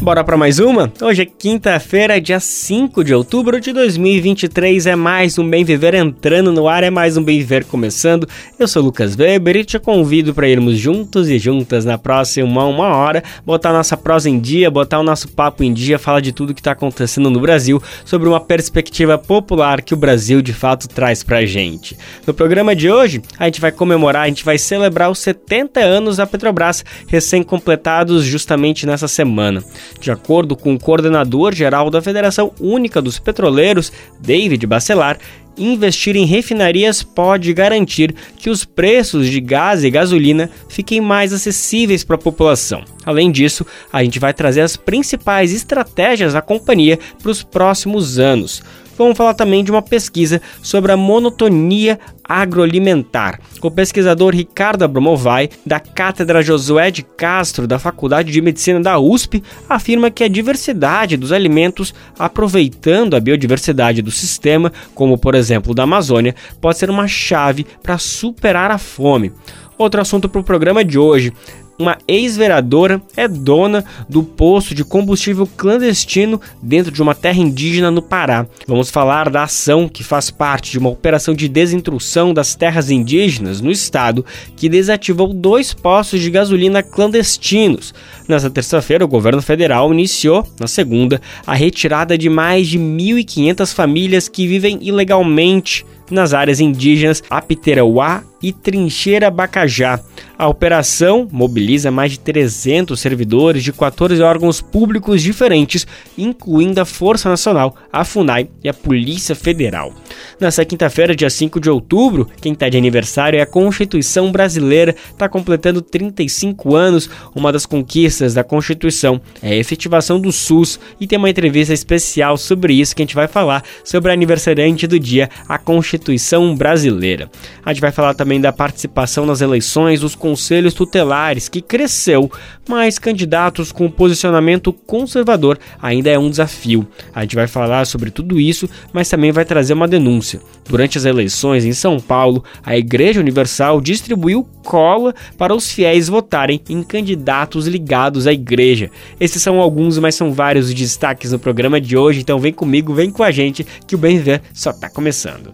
Bora para mais uma? Hoje é quinta-feira, dia 5 de outubro de 2023. É mais um Bem Viver entrando no ar, é mais um Bem Viver começando. Eu sou Lucas Weber e te convido para irmos juntos e juntas na próxima uma hora, botar nossa prosa em dia, botar o nosso papo em dia, falar de tudo que está acontecendo no Brasil, sobre uma perspectiva popular que o Brasil de fato traz pra gente. No programa de hoje, a gente vai comemorar, a gente vai celebrar os 70 anos da Petrobras, recém-completados justamente nessa semana. De acordo com o coordenador geral da Federação Única dos Petroleiros, David Bacelar, investir em refinarias pode garantir que os preços de gás e gasolina fiquem mais acessíveis para a população. Além disso, a gente vai trazer as principais estratégias da companhia para os próximos anos vamos falar também de uma pesquisa sobre a monotonia agroalimentar. O pesquisador Ricardo Abromovai, da Cátedra Josué de Castro, da Faculdade de Medicina da USP, afirma que a diversidade dos alimentos, aproveitando a biodiversidade do sistema, como por exemplo da Amazônia, pode ser uma chave para superar a fome. Outro assunto para o programa de hoje uma ex-vereadora é dona do poço de combustível clandestino dentro de uma terra indígena no Pará. Vamos falar da ação que faz parte de uma operação de desintrusão das terras indígenas no estado que desativou dois poços de gasolina clandestinos. Nessa terça-feira, o governo federal iniciou, na segunda, a retirada de mais de 1.500 famílias que vivem ilegalmente nas áreas indígenas Apiterauá e Trincheira Bacajá. A operação mobiliza mais de 300 servidores de 14 órgãos públicos diferentes, incluindo a Força Nacional, a FUNAI e a Polícia Federal. Nessa quinta-feira, dia 5 de outubro, quem está de aniversário é a Constituição Brasileira, está completando 35 anos. Uma das conquistas da Constituição é a efetivação do SUS e tem uma entrevista especial sobre isso que a gente vai falar sobre a aniversariante do dia, a Constituição Brasileira. A gente vai falar também da participação nas eleições dos conselhos tutelares, que cresceu, mas candidatos com posicionamento conservador ainda é um desafio. A gente vai falar sobre tudo isso, mas também vai trazer uma denúncia. Durante as eleições em São Paulo, a Igreja Universal distribuiu cola para os fiéis votarem em candidatos ligados à igreja. Esses são alguns, mas são vários os destaques no programa de hoje, então vem comigo, vem com a gente, que o Bem Viver só está começando.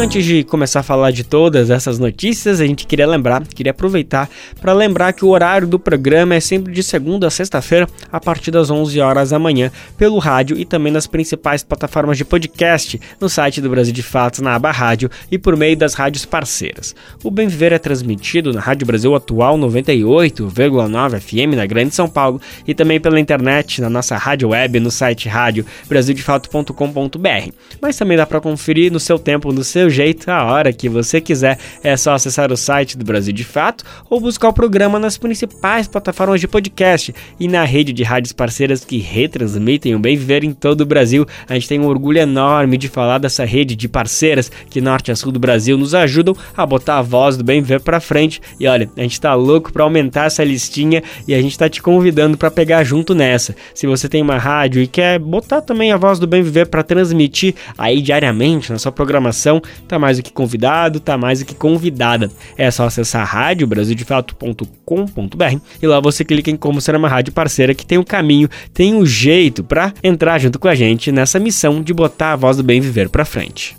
Antes de começar a falar de todas essas notícias, a gente queria lembrar, queria aproveitar para lembrar que o horário do programa é sempre de segunda a sexta-feira, a partir das 11 horas da manhã, pelo rádio e também nas principais plataformas de podcast, no site do Brasil de Fatos, na aba rádio e por meio das rádios parceiras. O Bem Viver é transmitido na Rádio Brasil Atual 98,9 FM na Grande São Paulo e também pela internet na nossa rádio web no site rádio brasildefato.com.br. Mas também dá para conferir no seu tempo, no seu jeito, a hora que você quiser. É só acessar o site do Brasil de Fato ou buscar o programa nas principais plataformas de podcast e na rede de rádios parceiras que retransmitem o bem viver em todo o Brasil. A gente tem um orgulho enorme de falar dessa rede de parceiras que norte a sul do Brasil nos ajudam a botar a voz do bem viver para frente. E olha, a gente tá louco para aumentar essa listinha e a gente tá te convidando para pegar junto nessa. Se você tem uma rádio e quer botar também a voz do bem viver para transmitir aí diariamente na sua programação, tá mais do que convidado, tá mais do que convidada. É só acessar radiobrasildefato.com.br e lá você clica em como ser uma rádio parceira que tem o um caminho, tem um jeito para entrar junto com a gente nessa missão de botar a voz do bem viver para frente.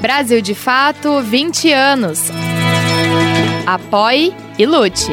Brasil de Fato 20 anos. Apoie e lute.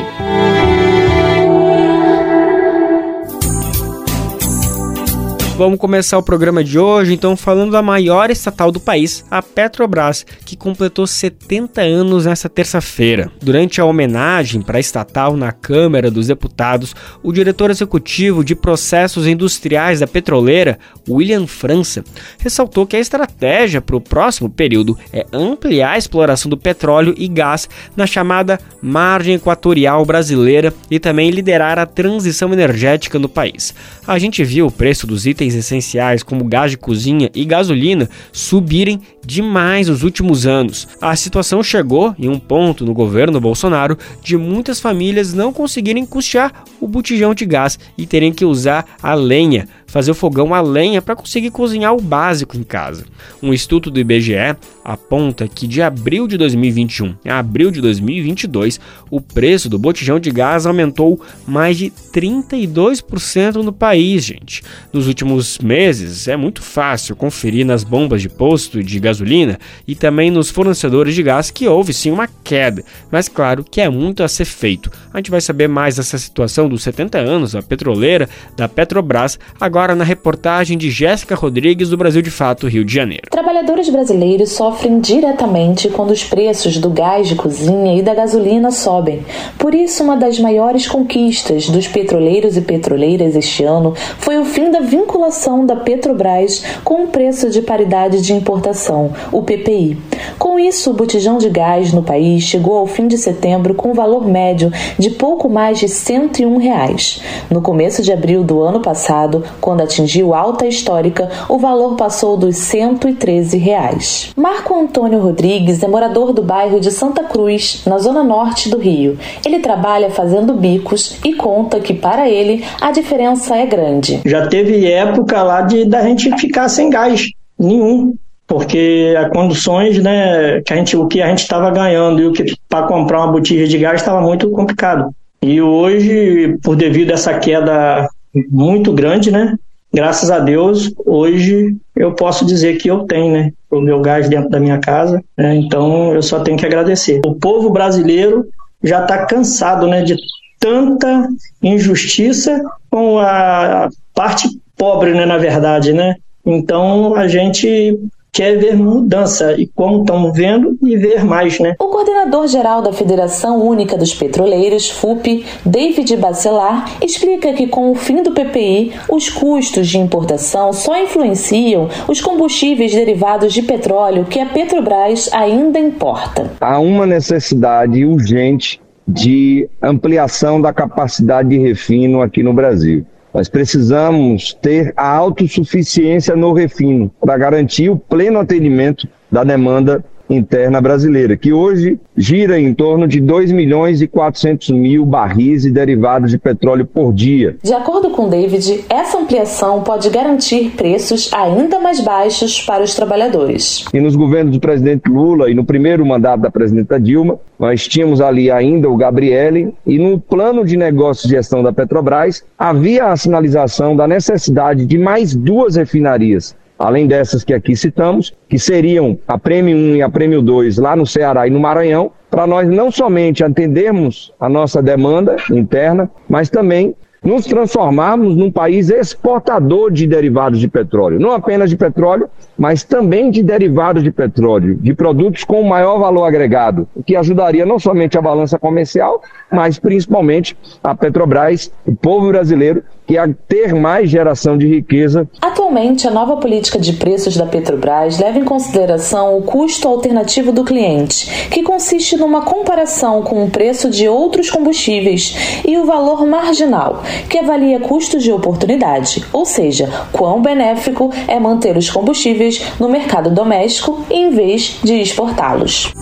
Vamos começar o programa de hoje então falando da maior estatal do país, a Petrobras, que completou 70 anos nesta terça-feira. Durante a homenagem para a estatal na Câmara dos Deputados, o diretor executivo de processos industriais da petroleira, William França, ressaltou que a estratégia para o próximo período é ampliar a exploração do petróleo e gás na chamada margem equatorial brasileira e também liderar a transição energética no país. A gente viu o preço dos itens itens essenciais como gás de cozinha e gasolina subirem demais nos últimos anos. A situação chegou em um ponto no governo Bolsonaro de muitas famílias não conseguirem custear o botijão de gás e terem que usar a lenha fazer o fogão a lenha para conseguir cozinhar o básico em casa. Um estudo do IBGE aponta que de abril de 2021 a abril de 2022, o preço do botijão de gás aumentou mais de 32% no país, gente. Nos últimos meses, é muito fácil conferir nas bombas de posto de gasolina e também nos fornecedores de gás que houve sim uma queda, mas claro que é muito a ser feito. A gente vai saber mais dessa situação dos 70 anos, a petroleira da Petrobras, agora agora na reportagem de Jéssica Rodrigues do Brasil de Fato, Rio de Janeiro. Trabalhadores brasileiros sofrem diretamente quando os preços do gás de cozinha e da gasolina sobem. Por isso, uma das maiores conquistas dos petroleiros e petroleiras este ano foi o fim da vinculação da Petrobras com o preço de paridade de importação, o PPI. Com isso, o botijão de gás no país chegou ao fim de setembro com um valor médio de pouco mais de 101 reais. No começo de abril do ano passado, quando quando atingiu alta histórica, o valor passou dos 113 reais. Marco Antônio Rodrigues é morador do bairro de Santa Cruz, na zona norte do Rio. Ele trabalha fazendo bicos e conta que para ele a diferença é grande. Já teve época lá de da gente ficar sem gás nenhum porque as condições, né, que a gente, o que a gente estava ganhando e o que para comprar uma botija de gás estava muito complicado. E hoje, por devido a essa queda muito grande, né? Graças a Deus, hoje eu posso dizer que eu tenho, né? O meu gás dentro da minha casa, né? então eu só tenho que agradecer. O povo brasileiro já está cansado, né? De tanta injustiça com a parte pobre, né? Na verdade, né? Então a gente quer ver mudança e como estamos vendo e ver mais, né? O coordenador geral da Federação Única dos Petroleiros, FUP, David Bacelar, explica que com o fim do PPI, os custos de importação só influenciam os combustíveis derivados de petróleo que a Petrobras ainda importa. Há uma necessidade urgente de ampliação da capacidade de refino aqui no Brasil. Nós precisamos ter a autossuficiência no refino para garantir o pleno atendimento da demanda interna brasileira, que hoje gira em torno de 2 milhões e 400 mil barris e derivados de petróleo por dia. De acordo com David, essa ampliação pode garantir preços ainda mais baixos para os trabalhadores. E nos governos do presidente Lula e no primeiro mandato da presidenta Dilma, nós tínhamos ali ainda o Gabriele e no plano de negócio e gestão da Petrobras havia a sinalização da necessidade de mais duas refinarias além dessas que aqui citamos, que seriam a Prêmio 1 e a Prêmio 2 lá no Ceará e no Maranhão, para nós não somente atendermos a nossa demanda interna, mas também nos transformarmos num país exportador de derivados de petróleo, não apenas de petróleo, mas também de derivados de petróleo, de produtos com maior valor agregado, o que ajudaria não somente a balança comercial, mas principalmente a Petrobras, o povo brasileiro, que a ter mais geração de riqueza. Atualmente, a nova política de preços da Petrobras leva em consideração o custo alternativo do cliente, que consiste numa comparação com o preço de outros combustíveis e o valor marginal, que avalia custos de oportunidade, ou seja, quão benéfico é manter os combustíveis no mercado doméstico em vez de exportá-los.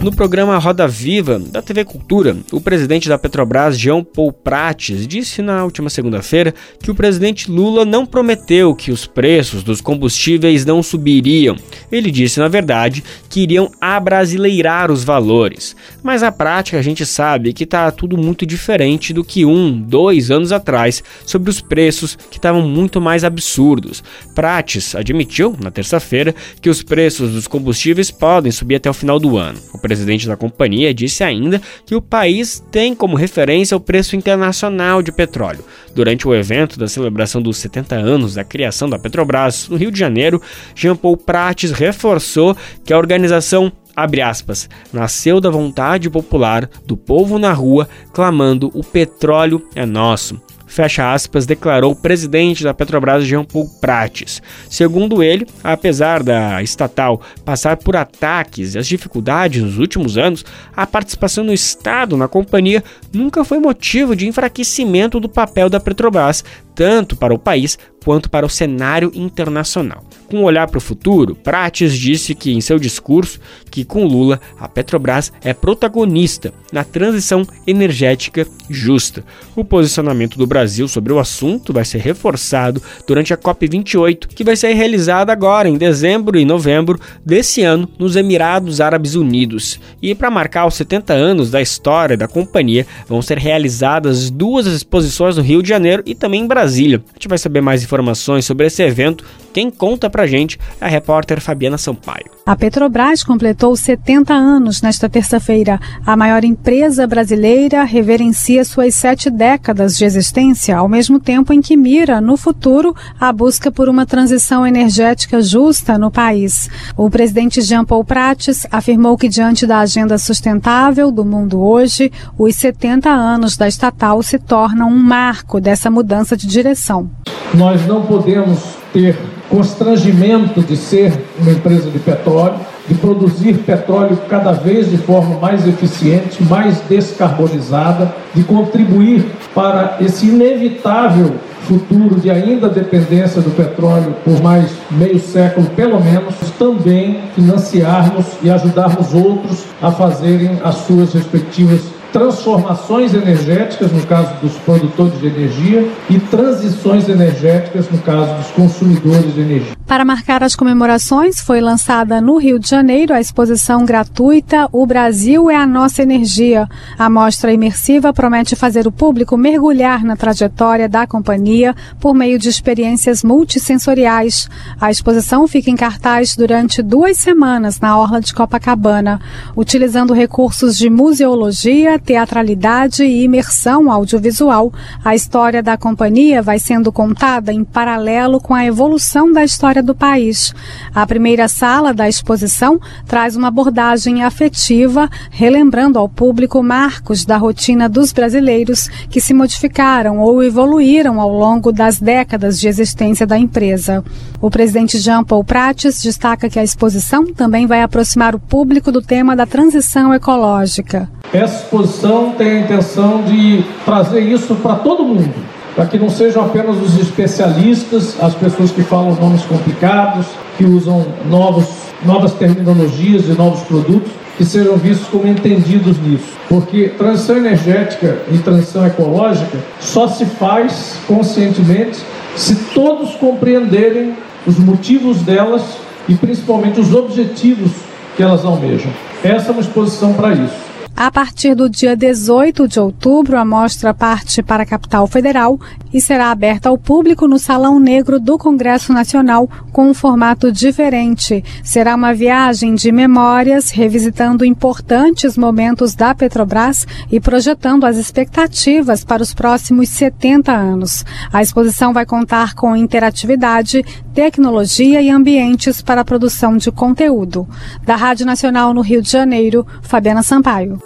No programa Roda Viva da TV Cultura, o presidente da Petrobras, João Paul Prates, disse na última segunda-feira que o presidente Lula não prometeu que os preços dos combustíveis não subiriam. Ele disse, na verdade, que iriam abrasileirar os valores. Mas na prática a gente sabe que está tudo muito diferente do que um, dois anos atrás sobre os preços que estavam muito mais absurdos. Prates admitiu na terça-feira que os preços dos combustíveis podem subir até o final do ano. O presidente da companhia disse ainda que o país tem como referência o preço internacional de petróleo. Durante o evento da celebração dos 70 anos da criação da Petrobras, no Rio de Janeiro, Jean Paul Prates reforçou que a organização abre aspas, nasceu da vontade popular do povo na rua clamando o petróleo é nosso fecha aspas, declarou o presidente da Petrobras, Jean Paul Prates. Segundo ele, apesar da estatal passar por ataques e as dificuldades nos últimos anos, a participação do Estado na companhia nunca foi motivo de enfraquecimento do papel da Petrobras, tanto para o país quanto para o cenário internacional. Com um olhar para o futuro, Prates disse que em seu discurso que com Lula a Petrobras é protagonista na transição energética justa. O posicionamento do Brasil sobre o assunto vai ser reforçado durante a COP28, que vai ser realizada agora em dezembro e novembro desse ano nos Emirados Árabes Unidos. E para marcar os 70 anos da história da companhia, vão ser realizadas duas exposições no Rio de Janeiro e também em Brasília. A gente vai saber mais informações sobre esse evento quem conta pra gente é a repórter Fabiana Sampaio. A Petrobras completou 70 anos nesta terça-feira. A maior empresa brasileira reverencia suas sete décadas de existência, ao mesmo tempo em que mira, no futuro, a busca por uma transição energética justa no país. O presidente Jean Paul Prates afirmou que, diante da agenda sustentável do mundo hoje, os 70 anos da estatal se tornam um marco dessa mudança de direção. Nós não podemos ter constrangimento de ser uma empresa de petróleo, de produzir petróleo cada vez de forma mais eficiente, mais descarbonizada, de contribuir para esse inevitável futuro de ainda dependência do petróleo por mais meio século, pelo menos, também financiarmos e ajudarmos outros a fazerem as suas respectivas transformações energéticas, no caso dos produtores de energia, e transições energéticas, no caso dos consumidores de energia. Para marcar as comemorações, foi lançada no Rio de Janeiro a exposição gratuita O Brasil é a Nossa Energia. A mostra imersiva promete fazer o público mergulhar na trajetória da companhia por meio de experiências multissensoriais. A exposição fica em cartaz durante duas semanas na Orla de Copacabana, utilizando recursos de museologia, teatralidade e imersão audiovisual, a história da companhia vai sendo contada em paralelo com a evolução da história do país. A primeira sala da exposição traz uma abordagem afetiva, relembrando ao público marcos da rotina dos brasileiros que se modificaram ou evoluíram ao longo das décadas de existência da empresa. O presidente Jean Paul Prates destaca que a exposição também vai aproximar o público do tema da transição ecológica. Exposição tem a intenção de trazer isso para todo mundo, para que não sejam apenas os especialistas, as pessoas que falam nomes complicados, que usam novos, novas terminologias e novos produtos, que sejam vistos como entendidos nisso. Porque transição energética e transição ecológica só se faz conscientemente se todos compreenderem os motivos delas e principalmente os objetivos que elas almejam. Essa é uma exposição para isso. A partir do dia 18 de outubro, a mostra parte para a capital federal e será aberta ao público no Salão Negro do Congresso Nacional com um formato diferente. Será uma viagem de memórias, revisitando importantes momentos da Petrobras e projetando as expectativas para os próximos 70 anos. A exposição vai contar com interatividade, tecnologia e ambientes para a produção de conteúdo. Da Rádio Nacional no Rio de Janeiro, Fabiana Sampaio.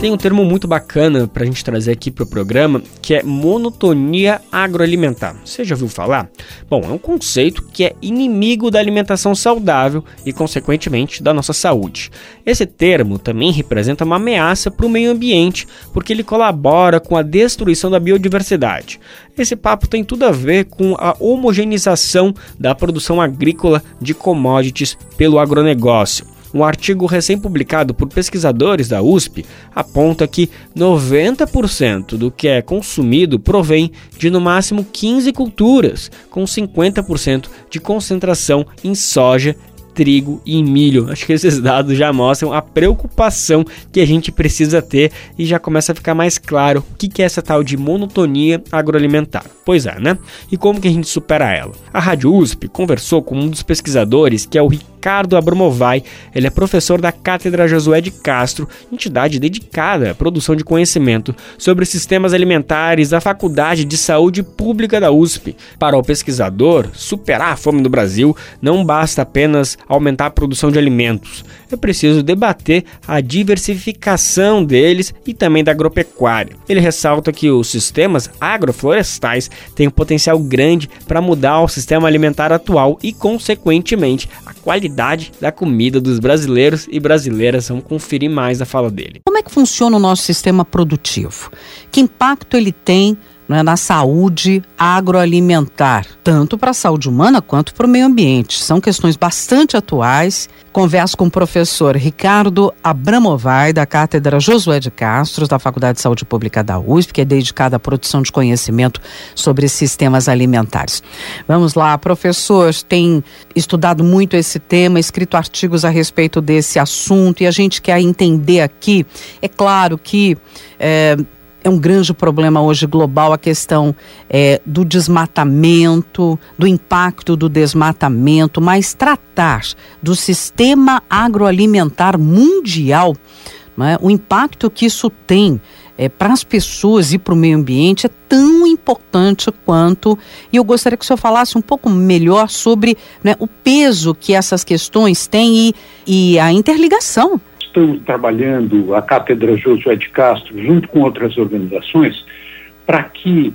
Tem um termo muito bacana para a gente trazer aqui para o programa que é monotonia agroalimentar. Você já ouviu falar? Bom, é um conceito que é inimigo da alimentação saudável e, consequentemente, da nossa saúde. Esse termo também representa uma ameaça para o meio ambiente porque ele colabora com a destruição da biodiversidade. Esse papo tem tudo a ver com a homogeneização da produção agrícola de commodities pelo agronegócio. Um artigo recém-publicado por pesquisadores da USP aponta que 90% do que é consumido provém de no máximo 15 culturas, com 50% de concentração em soja trigo e milho. Acho que esses dados já mostram a preocupação que a gente precisa ter e já começa a ficar mais claro o que é essa tal de monotonia agroalimentar. Pois é, né? E como que a gente supera ela? A Rádio USP conversou com um dos pesquisadores, que é o Ricardo Abramovai. Ele é professor da Cátedra Josué de Castro, entidade dedicada à produção de conhecimento sobre sistemas alimentares da Faculdade de Saúde Pública da USP. Para o pesquisador, superar a fome no Brasil não basta apenas aumentar a produção de alimentos. É preciso debater a diversificação deles e também da agropecuária. Ele ressalta que os sistemas agroflorestais têm um potencial grande para mudar o sistema alimentar atual e, consequentemente, a qualidade da comida dos brasileiros e brasileiras. Vamos conferir mais a fala dele. Como é que funciona o nosso sistema produtivo? Que impacto ele tem é, na saúde agroalimentar, tanto para a saúde humana quanto para o meio ambiente. São questões bastante atuais. Converso com o professor Ricardo Abramovai, da Cátedra Josué de Castro, da Faculdade de Saúde Pública da USP, que é dedicada à produção de conhecimento sobre sistemas alimentares. Vamos lá, professor, tem estudado muito esse tema, escrito artigos a respeito desse assunto e a gente quer entender aqui. É claro que. É, é um grande problema hoje global a questão é, do desmatamento, do impacto do desmatamento, mas tratar do sistema agroalimentar mundial, é? o impacto que isso tem é, para as pessoas e para o meio ambiente é tão importante quanto. E eu gostaria que o senhor falasse um pouco melhor sobre né, o peso que essas questões têm e, e a interligação estamos trabalhando, a Cátedra Josué de Castro, junto com outras organizações, para que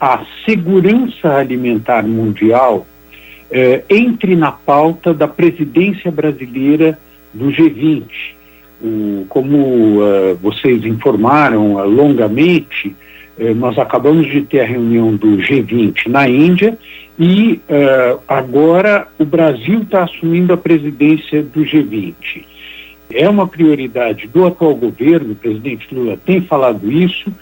a segurança alimentar mundial eh, entre na pauta da presidência brasileira do G20. O, como uh, vocês informaram uh, longamente, uh, nós acabamos de ter a reunião do G20 na Índia e agora o Brasil está assumindo a presidência do G20 é uma prioridade do atual governo, o presidente Lula tem falado isso,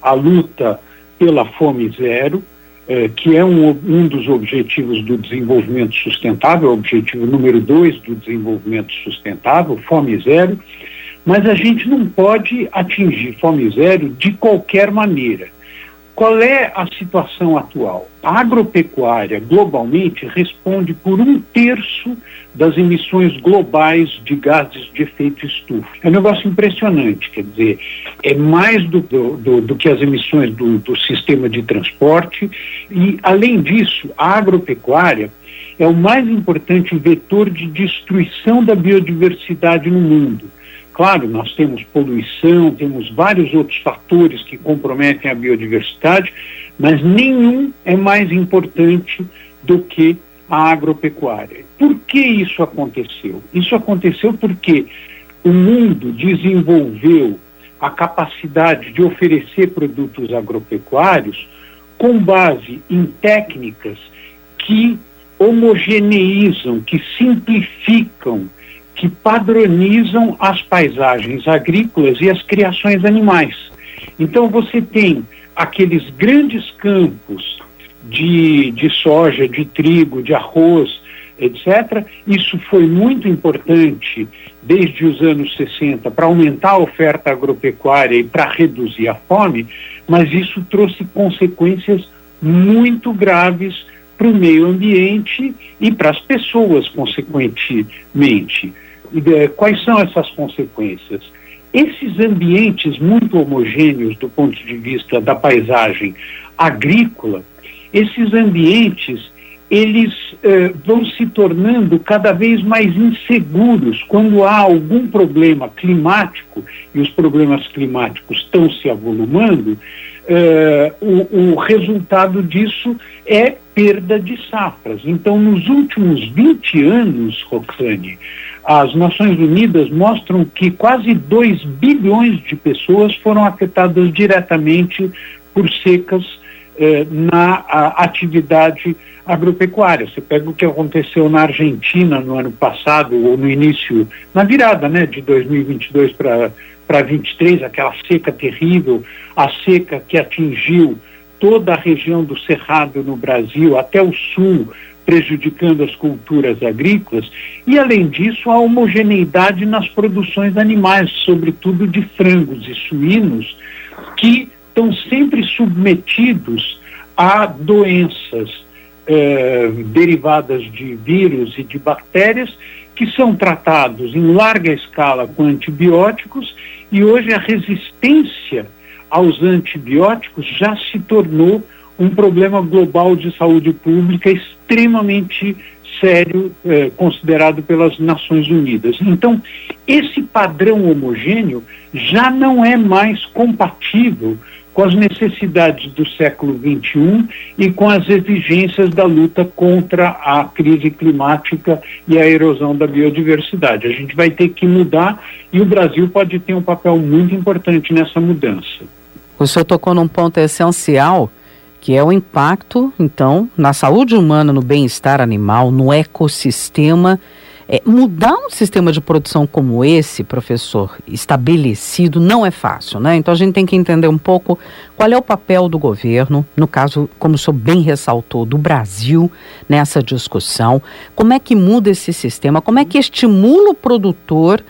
a luta pela fome zero, eh, que é um, um dos objetivos do desenvolvimento sustentável, o objetivo número dois do desenvolvimento sustentável, fome zero, mas a gente não pode atingir fome zero de qualquer maneira. Qual é a situação atual? A agropecuária, globalmente, responde por um terço das emissões globais de gases de efeito estufa. É um negócio impressionante, quer dizer, é mais do, do, do que as emissões do, do sistema de transporte e, além disso, a agropecuária é o mais importante vetor de destruição da biodiversidade no mundo. Claro, nós temos poluição, temos vários outros fatores que comprometem a biodiversidade, mas nenhum é mais importante do que a agropecuária. Por que isso aconteceu? Isso aconteceu porque o mundo desenvolveu a capacidade de oferecer produtos agropecuários com base em técnicas que homogeneizam, que simplificam, que padronizam as paisagens agrícolas e as criações animais. Então você tem aqueles grandes campos de, de soja, de trigo, de arroz, etc. Isso foi muito importante desde os anos 60 para aumentar a oferta agropecuária e para reduzir a fome, mas isso trouxe consequências muito graves para o meio ambiente e para as pessoas, consequentemente. Quais são essas consequências? Esses ambientes muito homogêneos do ponto de vista da paisagem agrícola, esses ambientes eles eh, vão se tornando cada vez mais inseguros quando há algum problema climático e os problemas climáticos estão se avolumando. Eh, o, o, resultado disso é perda de safras. Então, nos últimos 20 anos, Roxane, as Nações Unidas mostram que quase 2 bilhões de pessoas foram afetadas diretamente por secas eh, na atividade agropecuária. Você pega o que aconteceu na Argentina no ano passado, ou no início, na virada né, de 2022 para para 23, aquela seca terrível, a seca que atingiu toda a região do Cerrado no Brasil, até o sul, prejudicando as culturas agrícolas, e além disso, a homogeneidade nas produções animais, sobretudo de frangos e suínos, que estão sempre submetidos a doenças eh, derivadas de vírus e de bactérias que são tratados em larga escala com antibióticos e hoje a resistência aos antibióticos já se tornou um problema global de saúde pública extremamente sério, eh, considerado pelas Nações Unidas. Então, esse padrão homogêneo já não é mais compatível com as necessidades do século XXI e com as exigências da luta contra a crise climática e a erosão da biodiversidade. A gente vai ter que mudar e o Brasil pode ter um papel muito importante nessa mudança. O senhor tocou num ponto essencial que é o impacto, então, na saúde humana, no bem-estar animal, no ecossistema. É, mudar um sistema de produção como esse, professor, estabelecido, não é fácil, né? Então a gente tem que entender um pouco qual é o papel do governo, no caso, como o senhor bem ressaltou, do Brasil nessa discussão. Como é que muda esse sistema? Como é que estimula o produtor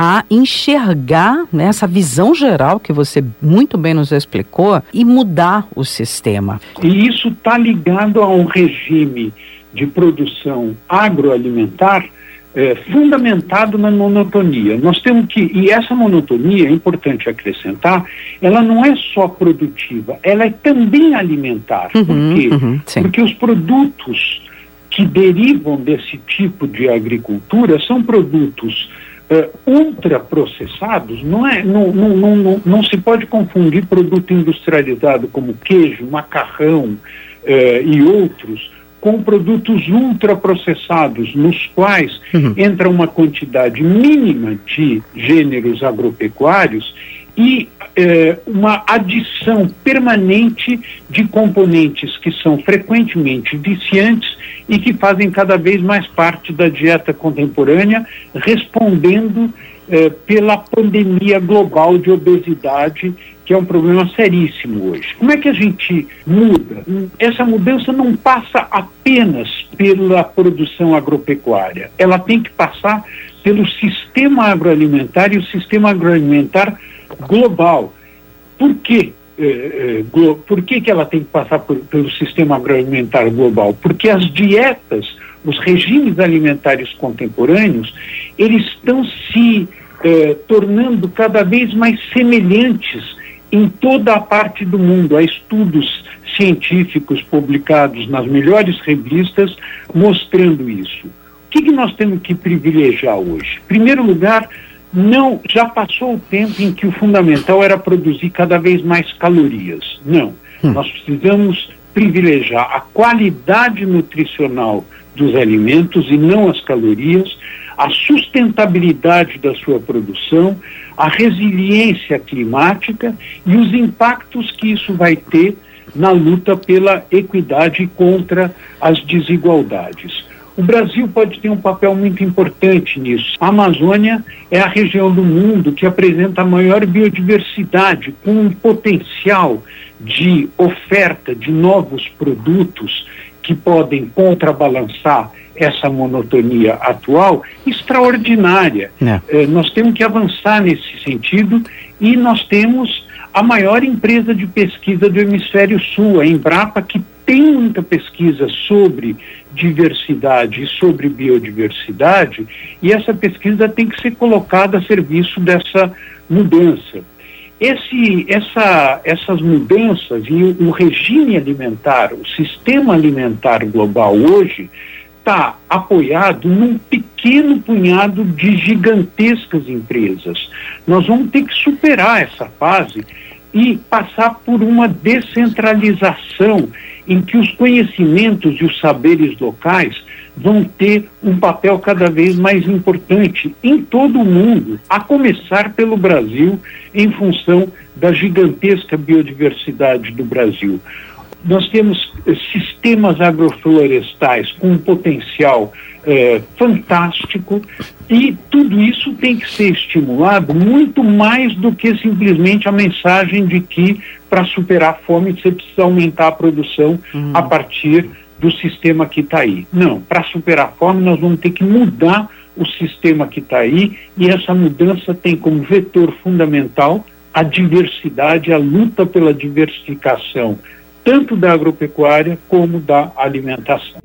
a enxergar né, essa visão geral que você muito bem nos explicou e mudar o sistema. E isso está ligado a um regime de produção agroalimentar é, fundamentado na monotonia. Nós temos que, e essa monotonia, é importante acrescentar, ela não é só produtiva, ela é também alimentar. Uhum, Por quê? uhum. Porque os produtos que derivam desse tipo de agricultura são produtos uh, ultraprocessados, não, é, não, não, não, não, não se pode confundir produto industrializado como queijo, macarrão uh, e outros com produtos ultraprocessados, nos quais Uhum. entra uma quantidade mínima de gêneros agropecuários e eh, uma adição permanente de componentes que são frequentemente viciantes e que fazem cada vez mais parte da dieta contemporânea, respondendo eh, pela pandemia global de obesidade, que é um problema seríssimo hoje. Como é que a gente muda? Essa mudança não passa apenas pela produção agropecuária, ela tem que passar pelo sistema agroalimentar e o sistema agroalimentar global. Por quê? Eh, eh, por que, que ela tem que passar por- pelo sistema agroalimentar global? Porque as dietas, os regimes alimentares contemporâneos, eles estão se eh, tornando cada vez mais semelhantes em toda a parte do mundo. Há estudos científicos publicados nas melhores revistas mostrando isso. O que, que nós temos que privilegiar hoje? Em primeiro lugar, não já passou o tempo em que o fundamental era produzir cada vez mais calorias. Não. Nós precisamos privilegiar a qualidade nutricional dos alimentos e não as calorias, a sustentabilidade da sua produção, a resiliência climática e os impactos que isso vai ter na luta pela equidade contra as desigualdades. O Brasil pode ter um papel muito importante nisso. A Amazônia é a região do mundo que apresenta a maior biodiversidade, com um potencial de oferta de novos produtos que podem contrabalançar essa monotonia atual extraordinária. É. Eh, nós temos que avançar nesse sentido e nós temos a maior empresa de pesquisa do hemisfério sul, a Embrapa, que tem muita pesquisa sobre diversidade e sobre biodiversidade, e essa pesquisa tem que ser colocada a serviço dessa mudança. Esse, essa, essas mudanças e o, regime alimentar, o sistema alimentar global hoje, está apoiado num pequeno punhado de gigantescas empresas. Nós vamos ter que superar essa fase e passar por uma descentralização em que os conhecimentos e os saberes locais vão ter um papel cada vez mais importante em todo o mundo, a começar pelo Brasil, em função da gigantesca biodiversidade do Brasil. Nós temos eh, sistemas agroflorestais com um potencial eh, fantástico e tudo isso tem que ser estimulado muito mais do que simplesmente a mensagem de que para superar a fome você precisa aumentar a produção a partir do sistema que está aí. Não, para superar a fome nós vamos ter que mudar o sistema que está aí e essa mudança tem como vetor fundamental a diversidade, a luta pela diversificação, tanto da agropecuária como da alimentação.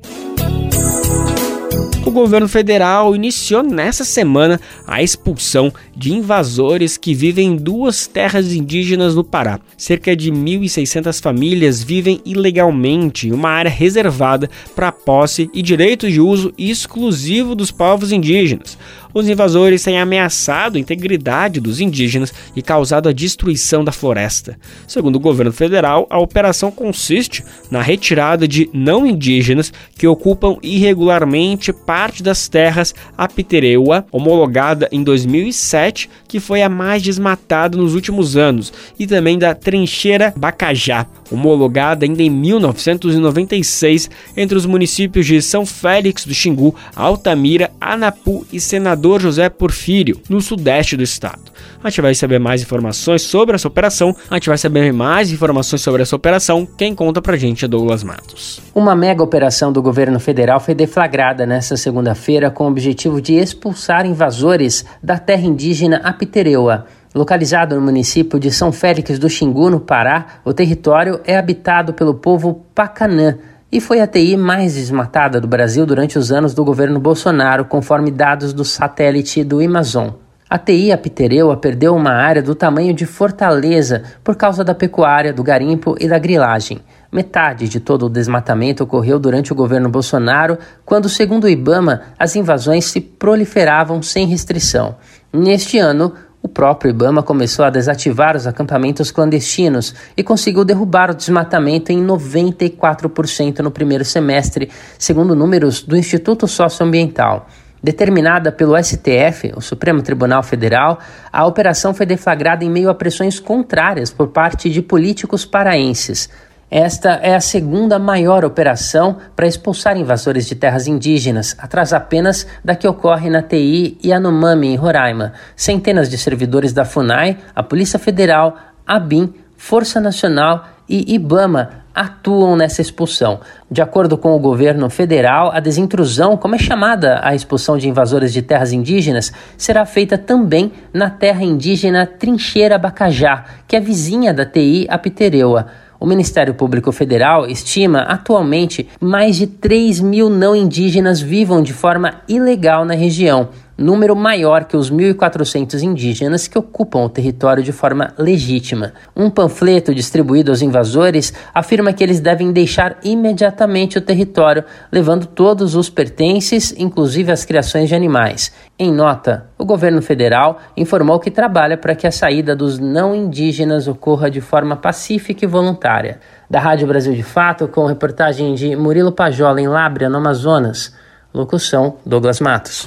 O governo federal iniciou nessa semana a expulsão de invasores que vivem em duas terras indígenas no Pará. Cerca de 1.600 famílias vivem ilegalmente em uma área reservada para posse e direitos de uso exclusivo dos povos indígenas. Os invasores têm ameaçado a integridade dos indígenas e causado a destruição da floresta. Segundo o governo federal, a operação consiste na retirada de não indígenas que ocupam irregularmente parte das terras Apitereua, homologada em 2007, que foi a mais desmatada nos últimos anos, e também da Trincheira Bacajá, homologada ainda em 1996 entre os municípios de São Félix do Xingu, Altamira, Anapu e Senador José Porfírio, no sudeste do estado. A gente vai saber mais informações sobre essa operação. A gente vai saber mais informações sobre essa operação. Quem conta pra gente é Douglas Matos. Uma mega operação do governo federal foi deflagrada nesta segunda-feira com o objetivo de expulsar invasores da terra indígena Apitereua. Localizado no município de São Félix do Xingu, no Pará, o território é habitado pelo povo Pacanã e foi a TI mais desmatada do Brasil durante os anos do governo Bolsonaro, conforme dados do satélite do Amazon. A TI Apitereua perdeu uma área do tamanho de Fortaleza por causa da pecuária, do garimpo e da grilagem. Metade de todo o desmatamento ocorreu durante o governo Bolsonaro, quando, segundo o Ibama, as invasões se proliferavam sem restrição. Neste ano, o próprio Ibama começou a desativar os acampamentos clandestinos e conseguiu derrubar o desmatamento em 94% no primeiro semestre, segundo números do Instituto Socioambiental. Determinada pelo STF, o Supremo Tribunal Federal, a operação foi deflagrada em meio a pressões contrárias por parte de políticos paraenses. Esta é a segunda maior operação para expulsar invasores de terras indígenas, atrás apenas da que ocorre na TI Yanomami, em Roraima. Centenas de servidores da FUNAI, a Polícia Federal, a BIM, Força Nacional e IBAMA atuam nessa expulsão. De acordo com o governo federal, a desintrusão, como é chamada a expulsão de invasores de terras indígenas, será feita também na terra indígena Trincheira Bacajá, que é vizinha da TI Apitereua. O Ministério Público Federal estima atualmente mais de 3 mil não indígenas vivam de forma ilegal na região número maior que os 1.400 indígenas que ocupam o território de forma legítima. Um panfleto distribuído aos invasores afirma que eles devem deixar imediatamente o território, levando todos os pertences, inclusive as criações de animais. Em nota, o governo federal informou que trabalha para que a saída dos não indígenas ocorra de forma pacífica e voluntária. Da Rádio Brasil de Fato, com reportagem de Murilo Pajola em Lábrea, no Amazonas. Locução: Douglas Matos.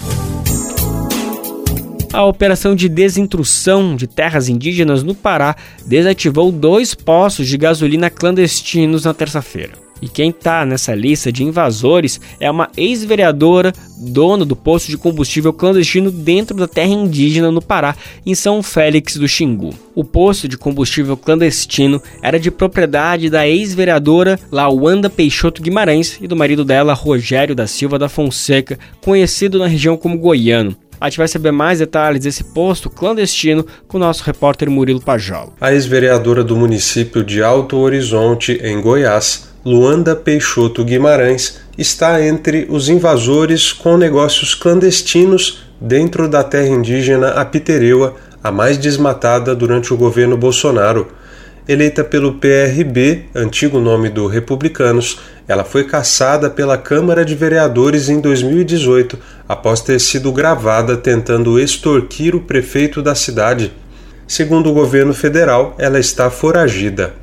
A operação de desintrusão de terras indígenas no Pará desativou dois poços de gasolina clandestinos na terça-feira. E quem está nessa lista de invasores é uma ex-vereadora, dona do posto de combustível clandestino dentro da terra indígena no Pará, em São Félix do Xingu. O posto de combustível clandestino era de propriedade da ex-vereadora Lawanda Peixoto Guimarães e do marido dela, Rogério da Silva da Fonseca, conhecido na região como Goiano. A gente vai saber mais detalhes desse posto clandestino com o nosso repórter Murilo Pajol. A ex-vereadora do município de Alto Horizonte, em Goiás, Luanda Peixoto Guimarães, está entre os invasores com negócios clandestinos dentro da terra indígena Apitereua, a mais desmatada durante o governo Bolsonaro. Eleita pelo PRB, antigo nome do Republicanos, ela foi caçada pela Câmara de Vereadores em 2018, após ter sido gravada tentando extorquir o prefeito da cidade. Segundo o governo federal, ela está foragida.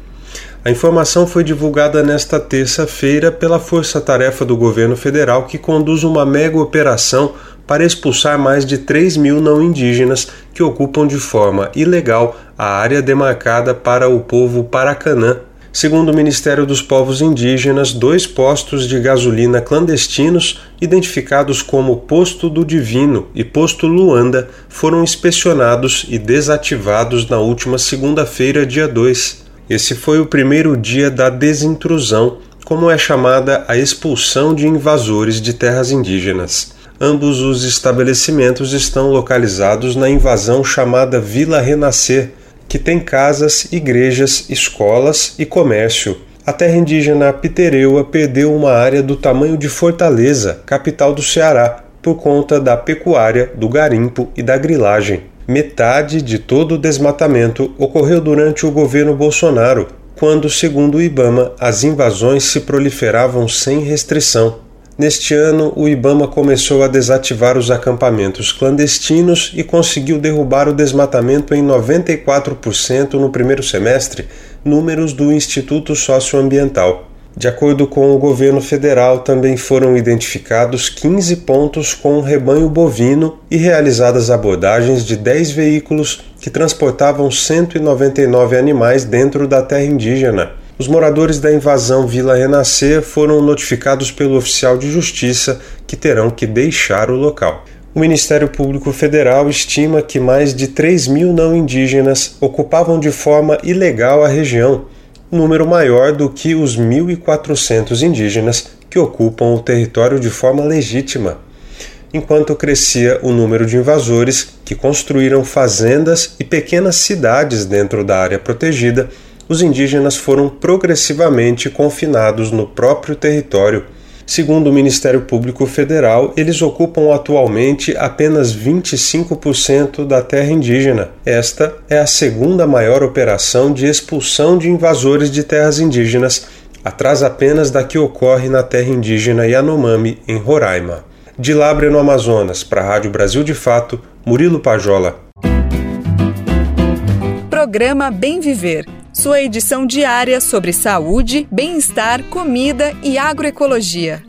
A informação foi divulgada nesta terça-feira pela Força Tarefa do Governo Federal, que conduz uma mega operação para expulsar mais de 3 mil não indígenas que ocupam de forma ilegal a área demarcada para o povo Paracanã. Segundo o Ministério dos Povos Indígenas, dois postos de gasolina clandestinos, identificados como Posto do Divino e Posto Luanda, foram inspecionados e desativados na última segunda-feira, dia 2. Esse foi o primeiro dia da desintrusão, como é chamada a expulsão de invasores de terras indígenas. Ambos os estabelecimentos estão localizados na invasão chamada Vila Renascer, que tem casas, igrejas, escolas e comércio. A terra indígena Pitereua perdeu uma área do tamanho de Fortaleza, capital do Ceará, por conta da pecuária, do garimpo e da grilagem. Metade de todo o desmatamento ocorreu durante o governo Bolsonaro, quando, segundo o Ibama, as invasões se proliferavam sem restrição. Neste ano, o Ibama começou a desativar os acampamentos clandestinos e conseguiu derrubar o desmatamento em 94% no primeiro semestre, números do Instituto Socioambiental. De acordo com o governo federal, também foram identificados 15 pontos com rebanho bovino e realizadas abordagens de 10 veículos que transportavam 199 animais dentro da terra indígena. Os moradores da invasão Vila Renascer foram notificados pelo oficial de justiça que terão que deixar o local. O Ministério Público Federal estima que mais de 3 mil não indígenas ocupavam de forma ilegal a região, número maior do que os 1.400 indígenas que ocupam o território de forma legítima. Enquanto crescia o número de invasores que construíram fazendas e pequenas cidades dentro da área protegida, os indígenas foram progressivamente confinados no próprio território. Segundo o Ministério Público Federal, eles ocupam atualmente apenas 25% da terra indígena. Esta é a segunda maior operação de expulsão de invasores de terras indígenas, atrás apenas da que ocorre na terra indígena Yanomami, em Roraima. De Labre, no Amazonas, para a Rádio Brasil de Fato, Murilo Pajola. Programa Bem Viver sua edição diária sobre saúde, bem-estar, comida e agroecologia.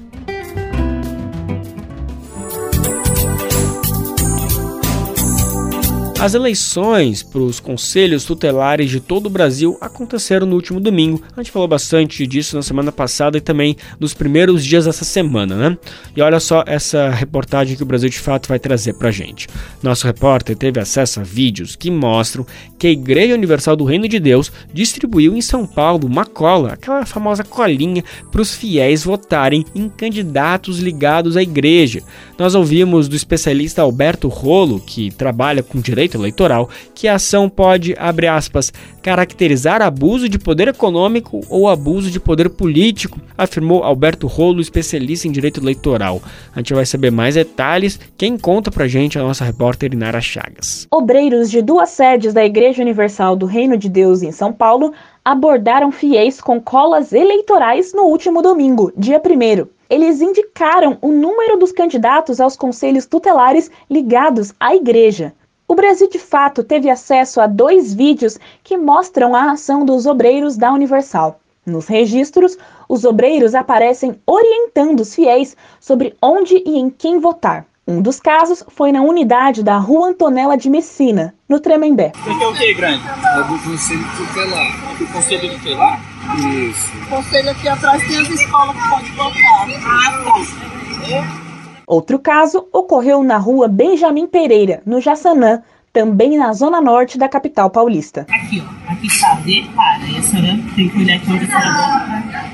As eleições para os conselhos tutelares de todo o Brasil aconteceram no último domingo. A gente falou bastante disso na semana passada e também nos primeiros dias dessa semana, né? E olha só essa reportagem que o Brasil de Fato vai trazer para gente. Nosso repórter teve acesso a vídeos que mostram que a Igreja Universal do Reino de Deus distribuiu em São Paulo uma cola, aquela famosa colinha, para os fiéis votarem em candidatos ligados à igreja. Nós ouvimos do especialista Alberto Rolo, que trabalha com direito direito eleitoral que a ação pode, abre aspas, caracterizar abuso de poder econômico ou abuso de poder político, afirmou Alberto Rolo, especialista em direito eleitoral. A gente vai saber mais detalhes. Quem conta pra gente é a nossa repórter Inara Chagas. Obreiros de duas sedes da Igreja Universal do Reino de Deus em São Paulo abordaram fiéis com colas eleitorais no último domingo, dia 1 eles indicaram o número dos candidatos aos conselhos tutelares ligados à igreja. O Brasil de fato teve acesso a dois vídeos que mostram a ação dos obreiros da Universal. Nos registros, os obreiros aparecem orientando os fiéis sobre onde e em quem votar. Um dos casos foi na unidade da Rua Antonella de Messina, no Tremembé. Você quer o que, grande? É do Conselho Tutelar. Do Conselho Tutelar? Isso. O conselho aqui atrás tem as escolas que pode votar. Ah, tá. Outro caso ocorreu na rua Benjamin Pereira, no Jaçanã, também na zona norte da capital paulista. Aqui, ó. Aqui está D para. E a senhora tem que olhar aqui onde a senhora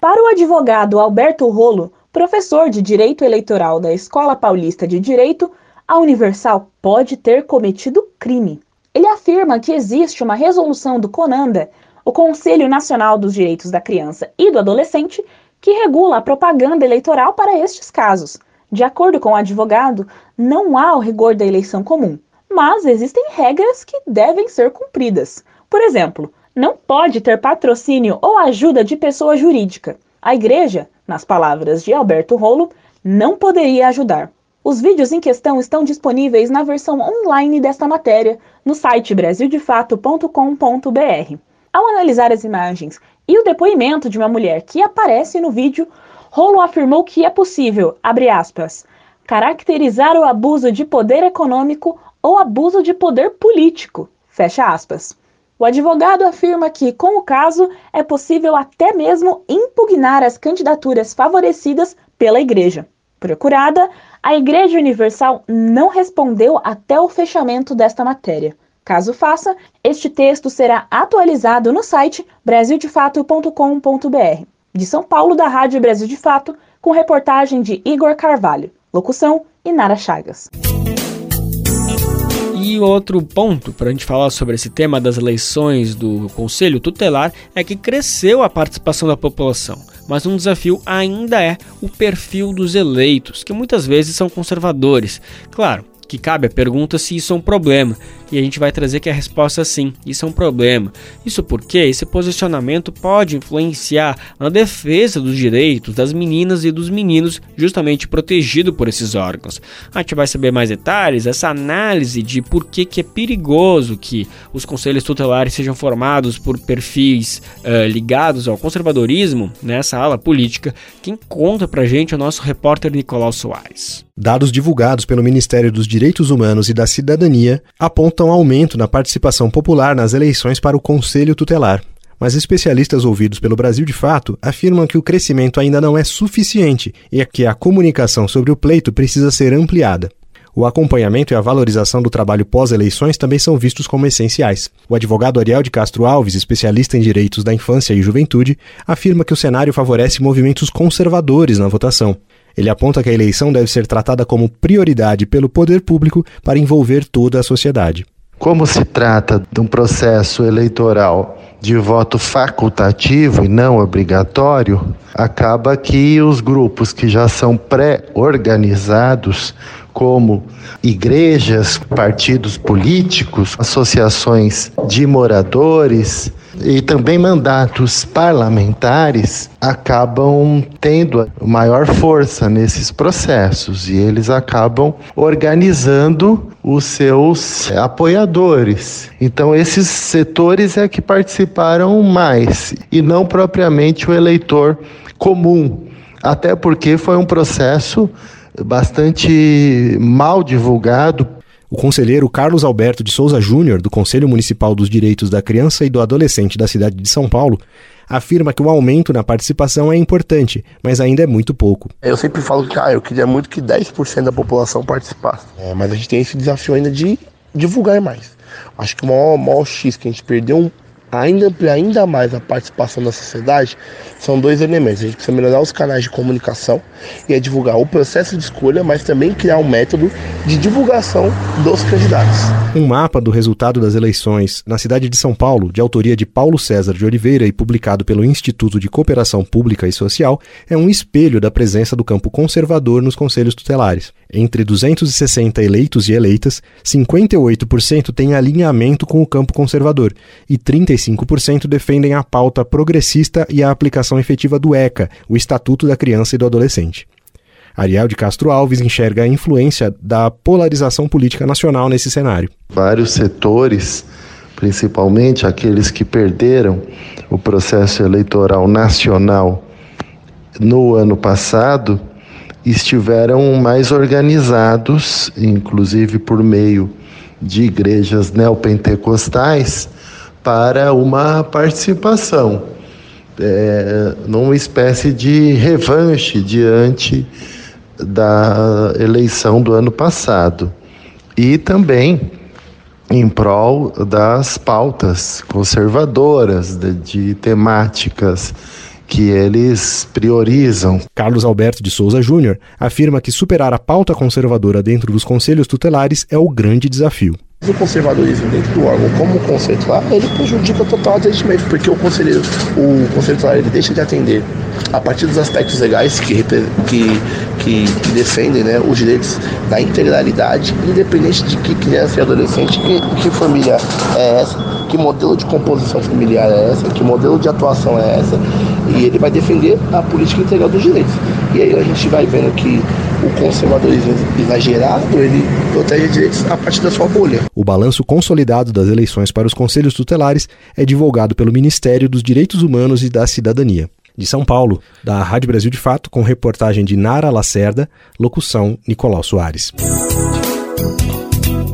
Para o advogado Alberto Rolo, professor de Direito Eleitoral da Escola Paulista de Direito, a Universal pode ter cometido crime. Ele afirma que existe uma resolução do CONANDA, o Conselho Nacional dos Direitos da Criança e do Adolescente, que regula a propaganda eleitoral para estes casos. De acordo com o advogado, não há o rigor da eleição comum, mas existem regras que devem ser cumpridas. Por exemplo, não pode ter patrocínio ou ajuda de pessoa jurídica. A igreja, nas palavras de Alberto Rolo, não poderia ajudar. Os vídeos em questão estão disponíveis na versão online desta matéria no site brasildefato.com.br. Ao analisar as imagens e o depoimento de uma mulher que aparece no vídeo, Rolo afirmou que é possível, abre aspas, caracterizar o abuso de poder econômico ou abuso de poder político, fecha aspas. O advogado afirma que, com o caso, é possível até mesmo impugnar as candidaturas favorecidas pela Igreja. Procurada, a Igreja Universal não respondeu até o fechamento desta matéria. Caso faça, este texto será atualizado no site brasildefato.com.br de São Paulo, da Rádio Brasil de Fato, com reportagem de Igor Carvalho. Locução: Inara Chagas. E outro ponto para a gente falar sobre esse tema das eleições do Conselho Tutelar é que cresceu a participação da população, mas um desafio ainda é o perfil dos eleitos, que muitas vezes são conservadores. Claro, que cabe a pergunta se isso é um problema. E a gente vai trazer que a resposta é sim, isso é um problema. Isso porque esse posicionamento pode influenciar na defesa dos direitos das meninas e dos meninos, justamente protegido por esses órgãos. A gente vai saber mais detalhes, essa análise de por que, que é perigoso que os conselhos tutelares sejam formados por perfis uh, ligados ao conservadorismo nessa ala política. Quem conta pra gente é o nosso repórter Nicolau Soares. Dados divulgados pelo Ministério dos Direitos Humanos e da Cidadania apontam aumento na participação popular nas eleições para o Conselho Tutelar. Mas especialistas ouvidos pelo Brasil de Fato afirmam que o crescimento ainda não é suficiente e que a comunicação sobre o pleito precisa ser ampliada. O acompanhamento e a valorização do trabalho pós-eleições também são vistos como essenciais. O advogado Ariel de Castro Alves, especialista em direitos da infância e juventude, afirma que o cenário favorece movimentos conservadores na votação. Ele aponta que a eleição deve ser tratada como prioridade pelo poder público para envolver toda a sociedade. Como se trata de um processo eleitoral de voto facultativo e não obrigatório, acaba que os grupos que já são pré-organizados, como igrejas, partidos políticos, associações de moradores, e também mandatos parlamentares acabam tendo maior força nesses processos e eles acabam organizando os seus apoiadores. Então esses setores é que participaram mais e não propriamente o eleitor comum, até porque foi um processo bastante mal divulgado o conselheiro Carlos Alberto de Souza Júnior, do Conselho Municipal dos Direitos da Criança e do Adolescente da cidade de São Paulo, afirma que o aumento na participação é importante, mas ainda é muito pouco. Eu sempre falo que ah, eu queria muito que 10% da população participasse, é, mas a gente tem esse desafio ainda de divulgar mais. Acho que o maior, maior X que a gente perdeu ainda ampliar ainda mais a participação da sociedade, são dois elementos. A gente precisa melhorar os canais de comunicação e é divulgar o processo de escolha, mas também criar um método de divulgação dos candidatos. Um mapa do resultado das eleições na cidade de São Paulo, de autoria de Paulo César de Oliveira e publicado pelo Instituto de Cooperação Pública e Social, é um espelho da presença do campo conservador nos conselhos tutelares. Entre 260 eleitos e eleitas, 58% têm alinhamento com o campo conservador e 35% defendem a pauta progressista e a aplicação efetiva do ECA, o Estatuto da Criança e do Adolescente. Ariel de Castro Alves enxerga a influência da polarização política nacional nesse cenário. Vários setores, principalmente aqueles que perderam o processo eleitoral nacional no ano passado, estiveram mais organizados, inclusive por meio de igrejas neopentecostais, para uma participação, é, numa espécie de revanche diante da eleição do ano passado. E também em prol das pautas conservadoras, de, de temáticas que eles priorizam. Carlos Alberto de Souza Júnior afirma que superar a pauta conservadora dentro dos conselhos tutelares é o grande desafio. O conservadorismo dentro do órgão, como conceito lá, ele prejudica total o atendimento, porque o conselheiro, o conselho tutelar, ele deixa de atender a partir dos aspectos legais que, que, que, que defendem né, os direitos da integralidade, independente de que criança e adolescente, que, que família é essa, que modelo de composição familiar é essa, que modelo de atuação é essa, e ele vai defender a política integral dos direitos. E aí a gente vai vendo que o conservadorismo exagerado, ele protege direitos a partir da sua bolha. O balanço consolidado das eleições para os conselhos tutelares é divulgado pelo Ministério dos Direitos Humanos e da Cidadania. De São Paulo, da Rádio Brasil de Fato, com reportagem de Nara Lacerda, locução Nicolau Soares.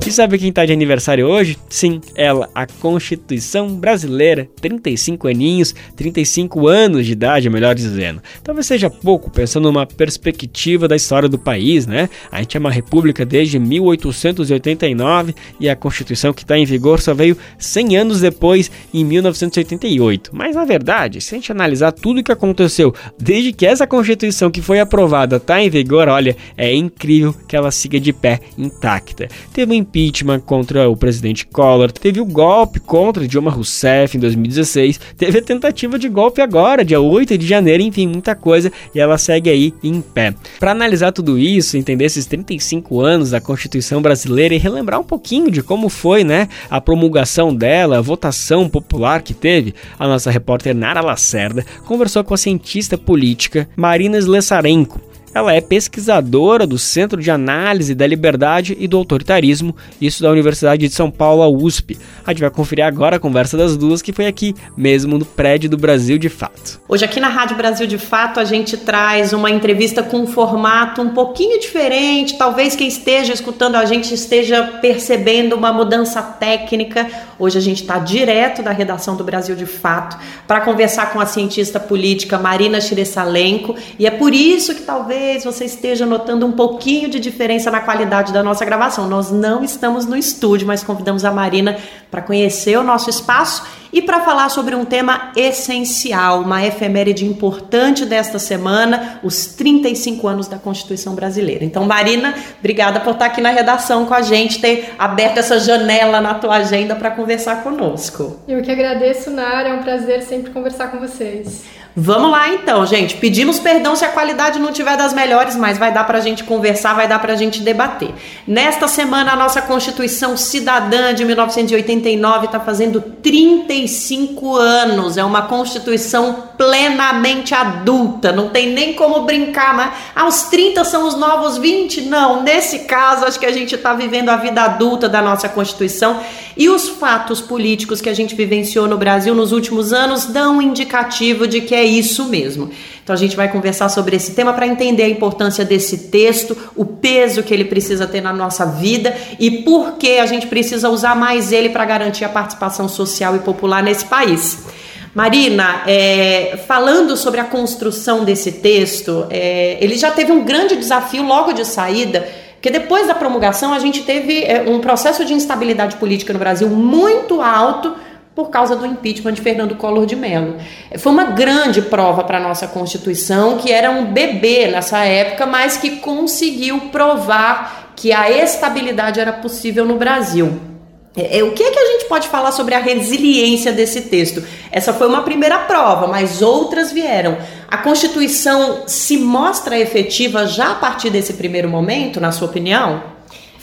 E sabe quem está de aniversário hoje? Sim, ela, a Constituição Brasileira, 35 aninhos, 35 anos de idade, melhor dizendo. Talvez seja pouco, pensando numa perspectiva da história do país, né? A gente é uma república desde 1889 e a Constituição que está em vigor só veio 100 anos depois, em 1988. Mas na verdade, se a gente analisar tudo o que aconteceu desde que essa Constituição que foi aprovada está em vigor, olha, é incrível que ela siga de pé intacta. Teve um impeachment contra o presidente Collor, teve o golpe contra Dilma Rousseff em 2016, teve a tentativa de golpe agora, dia 8 de janeiro, enfim, muita coisa, e ela segue aí em pé. Para analisar tudo isso, entender esses 35 anos da Constituição brasileira e relembrar um pouquinho de como foi, né, a promulgação dela, a votação popular que teve, a nossa repórter Nara Lacerda conversou com a cientista política Marina Slessarenko ela é pesquisadora do Centro de Análise da Liberdade e do Autoritarismo, isso da Universidade de São Paulo, a USP. A gente vai conferir agora a conversa das duas, que foi aqui mesmo no prédio do Brasil de Fato. Hoje, aqui na Rádio Brasil de Fato, a gente traz uma entrevista com um formato um pouquinho diferente. Talvez quem esteja escutando a gente esteja percebendo uma mudança técnica. Hoje, a gente está direto da redação do Brasil de Fato para conversar com a cientista política Marina Chiresalenko, e é por isso que talvez talvez você esteja notando um pouquinho de diferença na qualidade da nossa gravação. Nós não estamos no estúdio, mas convidamos a Marina para conhecer o nosso espaço e para falar sobre um tema essencial, uma efeméride importante desta semana, os 35 anos da Constituição Brasileira. Então, Marina, obrigada por estar aqui na redação com a gente, ter aberto essa janela na tua agenda para conversar conosco. Eu que agradeço, Nara, é um prazer sempre conversar com vocês. Vamos lá então, gente. Pedimos perdão se a qualidade não tiver das melhores, mas vai dar para a gente conversar, vai dar para a gente debater. Nesta semana, a nossa Constituição Cidadã de 1989 está fazendo 35 anos. É uma Constituição plenamente adulta. Não tem nem como brincar, mas aos 30 são os novos 20? Não. Nesse caso, acho que a gente está vivendo a vida adulta da nossa Constituição e os fatos políticos que a gente vivenciou no Brasil nos últimos anos dão um indicativo de que é isso mesmo. Então a gente vai conversar sobre esse tema para entender a importância desse texto, o peso que ele precisa ter na nossa vida e por que a gente precisa usar mais ele para garantir a participação social e popular nesse país. Marina, é, falando sobre a construção desse texto, é, ele já teve um grande desafio logo de saída, porque depois da promulgação a gente teve é, um processo de instabilidade política no Brasil muito alto por causa do impeachment de Fernando Collor de Mello. Foi uma grande prova para a nossa Constituição, que era um bebê nessa época, mas que conseguiu provar que a estabilidade era possível no Brasil. É, é, o que é que a gente pode falar sobre a resiliência desse texto? Essa foi uma primeira prova, mas outras vieram. A Constituição se mostra efetiva já a partir desse primeiro momento, na sua opinião?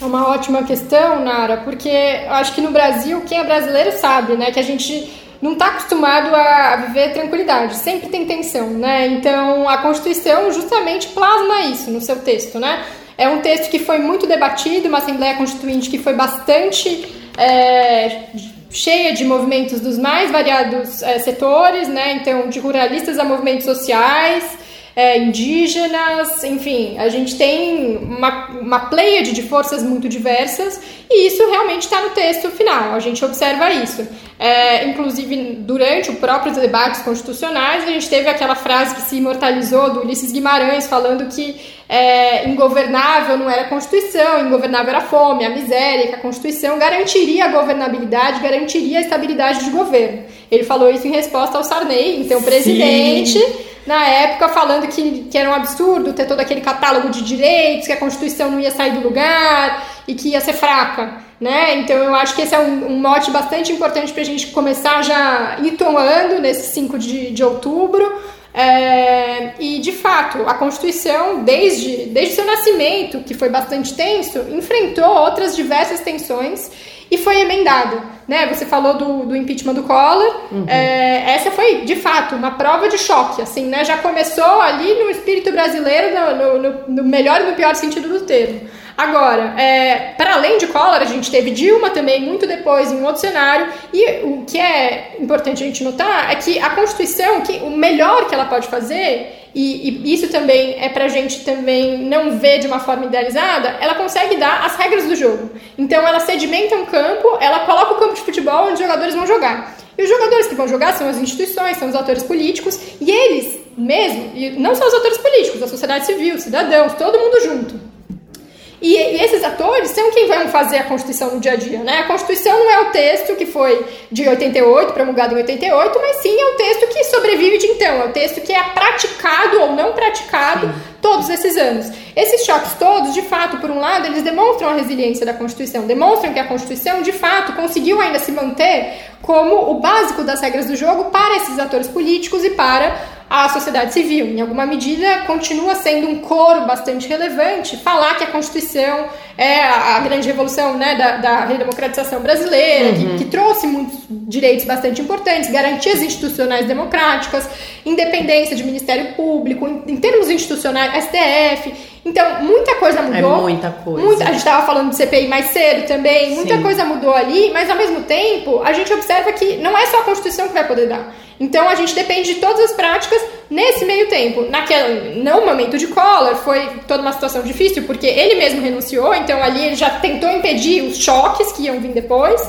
É uma ótima questão, Nara, porque eu acho que no Brasil, quem é brasileiro sabe, né, que a gente não está acostumado a viver tranquilidade, sempre tem tensão, né? Então a Constituição justamente plasma isso no seu texto, né? É um texto que foi muito debatido, uma Assembleia Constituinte que foi bastante é, cheia de movimentos dos mais variados é, setores, né? Então, de ruralistas a movimentos sociais, é, indígenas, enfim, a gente tem uma, uma pleiade de forças muito diversas e isso realmente está no texto final, a gente observa isso. É, inclusive, durante o próprio debates constitucionais, a gente teve aquela frase que se imortalizou do Ulisses Guimarães falando que é, ingovernável não era a Constituição, ingovernável era a fome, a miséria, que a Constituição garantiria a governabilidade, garantiria a estabilidade de governo. Ele falou isso em resposta ao Sarney, então presidente. Sim na época falando que, que era um absurdo ter todo aquele catálogo de direitos, que a Constituição não ia sair do lugar e que ia ser fraca, né? Então eu acho que esse é um, um mote bastante importante para a gente começar já ir tomando nesse 5 de, de outubro. É, e de fato, a Constituição, desde, desde seu nascimento, que foi bastante tenso, enfrentou outras diversas tensões e foi emendado. Né? Você falou do, do impeachment do Collor. Uhum. É, essa foi, de fato, uma prova de choque. Assim, né? Já começou ali no espírito brasileiro, no, no, no melhor e no pior sentido do termo. Agora, é, para além de Collor, a gente teve Dilma também muito depois em outro cenário. E o que é importante a gente notar é que a Constituição, que o melhor que ela pode fazer e, e, isso também é pra gente também não ver de uma forma idealizada, ela consegue dar as regras do jogo. Então ela sedimenta um campo, ela coloca o campo de futebol onde os jogadores vão jogar. E os jogadores que vão jogar são as instituições, são os atores políticos, e eles mesmo, e não só os atores políticos, a sociedade civil, cidadãos, todo mundo junto e, e, esses atores são quem vão fazer a Constituição no dia a dia, né? A Constituição não é o texto que foi de 88, promulgado em 88, mas sim é o texto que sobrevive de então, é o texto que é praticado ou não praticado Sim. Todos esses anos. Esses choques todos, de fato, por um lado, eles demonstram a resiliência da Constituição, demonstram que a Constituição, de fato, conseguiu ainda se manter como o básico das regras do jogo para esses atores políticos e para a sociedade civil. Em alguma medida, continua sendo um coro bastante relevante falar que a Constituição é a, grande revolução né, da, da redemocratização brasileira, uhum. que, que, trouxe muitos direitos bastante importantes, garantias institucionais democráticas, independência de Ministério Público, em, em termos institucionais, STF. Então, muita coisa mudou. É muita coisa. Muita, a gente estava falando de CPI mais cedo também, muita Sim. coisa mudou ali, mas ao mesmo tempo, a gente observa que não é só a Constituição que vai poder dar. Então a gente depende de todas as práticas nesse meio tempo. Naquele, não momento de Collor, foi toda uma situação difícil, porque ele mesmo renunciou, então ali ele já tentou impedir os choques que iam vir depois,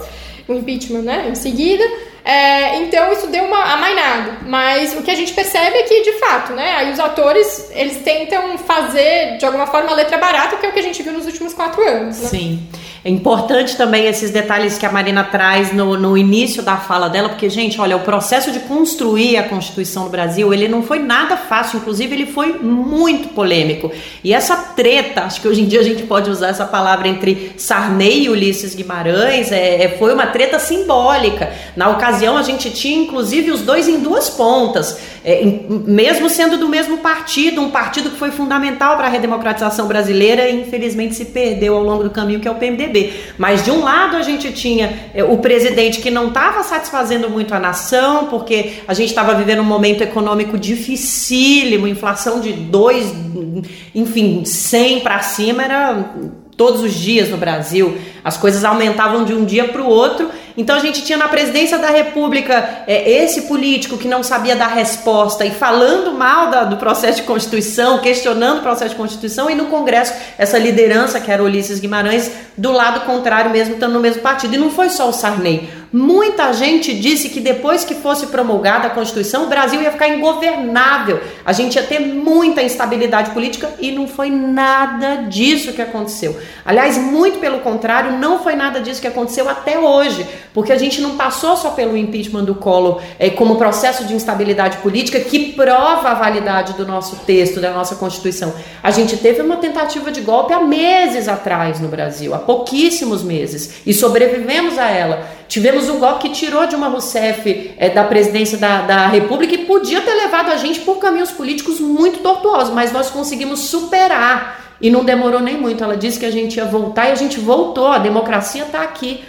o impeachment, né, em seguida. É, então isso deu uma amainada. Mas o que a gente percebe é que, de fato, né, aí os atores, eles tentam fazer, de alguma forma, a letra barata, que é o que a gente viu nos últimos quatro anos. Né? Sim. É importante também esses detalhes que a Marina traz no, no início da fala dela, porque, gente, olha, o processo de construir a Constituição do Brasil, ele não foi nada fácil, inclusive ele foi muito polêmico. E essa treta, acho que hoje em dia a gente pode usar essa palavra entre Sarney e Ulisses Guimarães, é, é foi uma treta simbólica. Na ocasião, a gente tinha, inclusive, os dois em duas pontas, é, mesmo sendo do mesmo partido, um partido que foi fundamental para a redemocratização brasileira e, infelizmente, se perdeu ao longo do caminho, que é o PMDB. Mas de um lado a gente tinha é, o presidente que não estava satisfazendo muito a nação, porque a gente estava vivendo um momento econômico dificílimo, inflação de dois, enfim, 100 para cima era todos os dias no Brasil. As coisas aumentavam de um dia para o outro. Então a gente tinha na presidência da República é, esse político que não sabia dar resposta e falando mal da, do processo de Constituição, questionando o processo de Constituição, e no Congresso essa liderança, que era Ulisses Guimarães, do lado contrário mesmo, estando no mesmo partido. E não foi só o Sarney. Muita gente disse que depois que fosse promulgada a Constituição, o Brasil ia ficar ingovernável. A gente ia ter muita instabilidade política e não foi nada disso que aconteceu. Aliás, muito pelo contrário, não foi nada disso que aconteceu até hoje, porque a gente não passou só pelo impeachment do Collor é, como processo de instabilidade política que prova a validade do nosso texto, da nossa Constituição. A gente teve uma tentativa de golpe há meses atrás no Brasil, há pouquíssimos meses, e sobrevivemos a ela. Tivemos um golpe que tirou Dilma Rousseff é, da presidência da, da República e podia ter levado a gente por caminhos políticos muito tortuosos, mas nós conseguimos superar e não demorou nem muito. Ela disse que a gente ia voltar e a gente voltou. A democracia está aqui.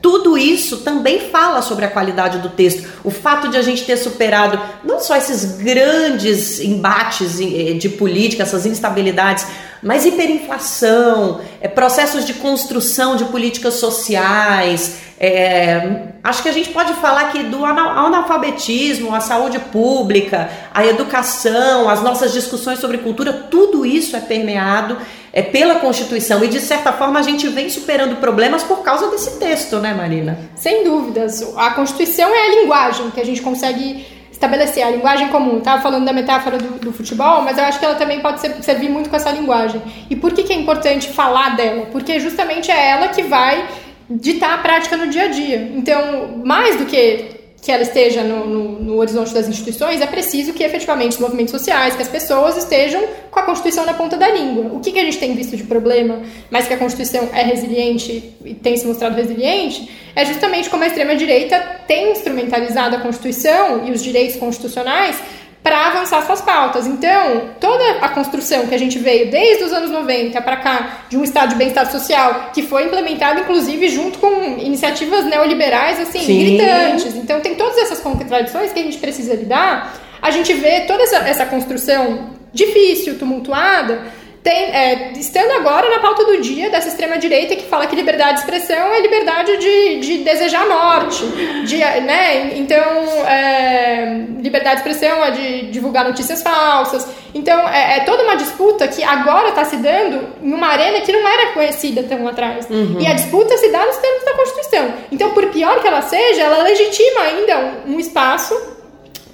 Tudo isso também fala sobre a qualidade do texto. O fato de a gente ter superado não só esses grandes embates eh, de política, essas instabilidades, mas hiperinflação, é, processos de construção de políticas sociais. É, acho que a gente pode falar aqui do analfabetismo, a saúde pública, a educação, as nossas discussões sobre cultura, tudo isso é permeado é, pela Constituição e de certa forma a gente vem superando problemas por causa desse texto, né, Marina? Sem dúvidas. A Constituição é a linguagem que a gente consegue estabelecer a linguagem comum. Estava falando da metáfora do, do, futebol, mas eu acho que ela também pode ser, servir muito com essa linguagem. E por que, que é importante falar dela? Porque justamente é ela que vai ditar a prática no dia a dia. Então, mais do que que ela esteja no, no, no, horizonte das instituições, é preciso que efetivamente os movimentos sociais, que as pessoas estejam com a Constituição na ponta da língua. O que, que a gente tem visto de problema, mas que a Constituição é resiliente e tem se mostrado resiliente, é justamente como a extrema-direita tem instrumentalizado a Constituição e os direitos constitucionais para avançar suas pautas. Então, toda a construção que a gente veio desde os anos 90 para cá de um estado de bem-estar social, que foi implementado inclusive junto com iniciativas neoliberais assim, Sim. gritantes. Então, tem todas essas contradições que a gente precisa lidar. A gente vê toda essa, essa construção difícil, tumultuada, tem, é, estando agora na pauta do dia dessa extrema-direita que fala que liberdade de expressão é liberdade de, de desejar morte. De, né? Então, é, liberdade de expressão é de divulgar notícias falsas. Então, é, é toda uma disputa que agora está se dando em uma arena que não era conhecida tão atrás. Uhum. E a disputa se dá nos termos da Constituição. Então, por pior que ela seja, ela legitima ainda um, um espaço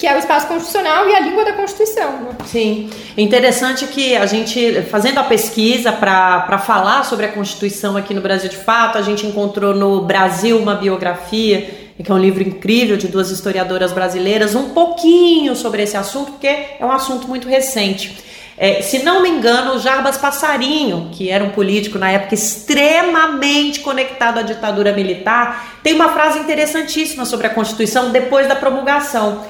que é o espaço constitucional e a língua da Constituição. Né? Sim. Interessante que a gente, fazendo a pesquisa para falar sobre a Constituição aqui no Brasil de Fato, a gente encontrou no Brasil uma biografia, que é um livro incrível de duas historiadoras brasileiras, um pouquinho sobre esse assunto, porque é um assunto muito recente. É, se não me engano, o Jarbas Passarinho, que era um político na época extremamente conectado à ditadura militar, tem uma frase interessantíssima sobre a Constituição depois da promulgação.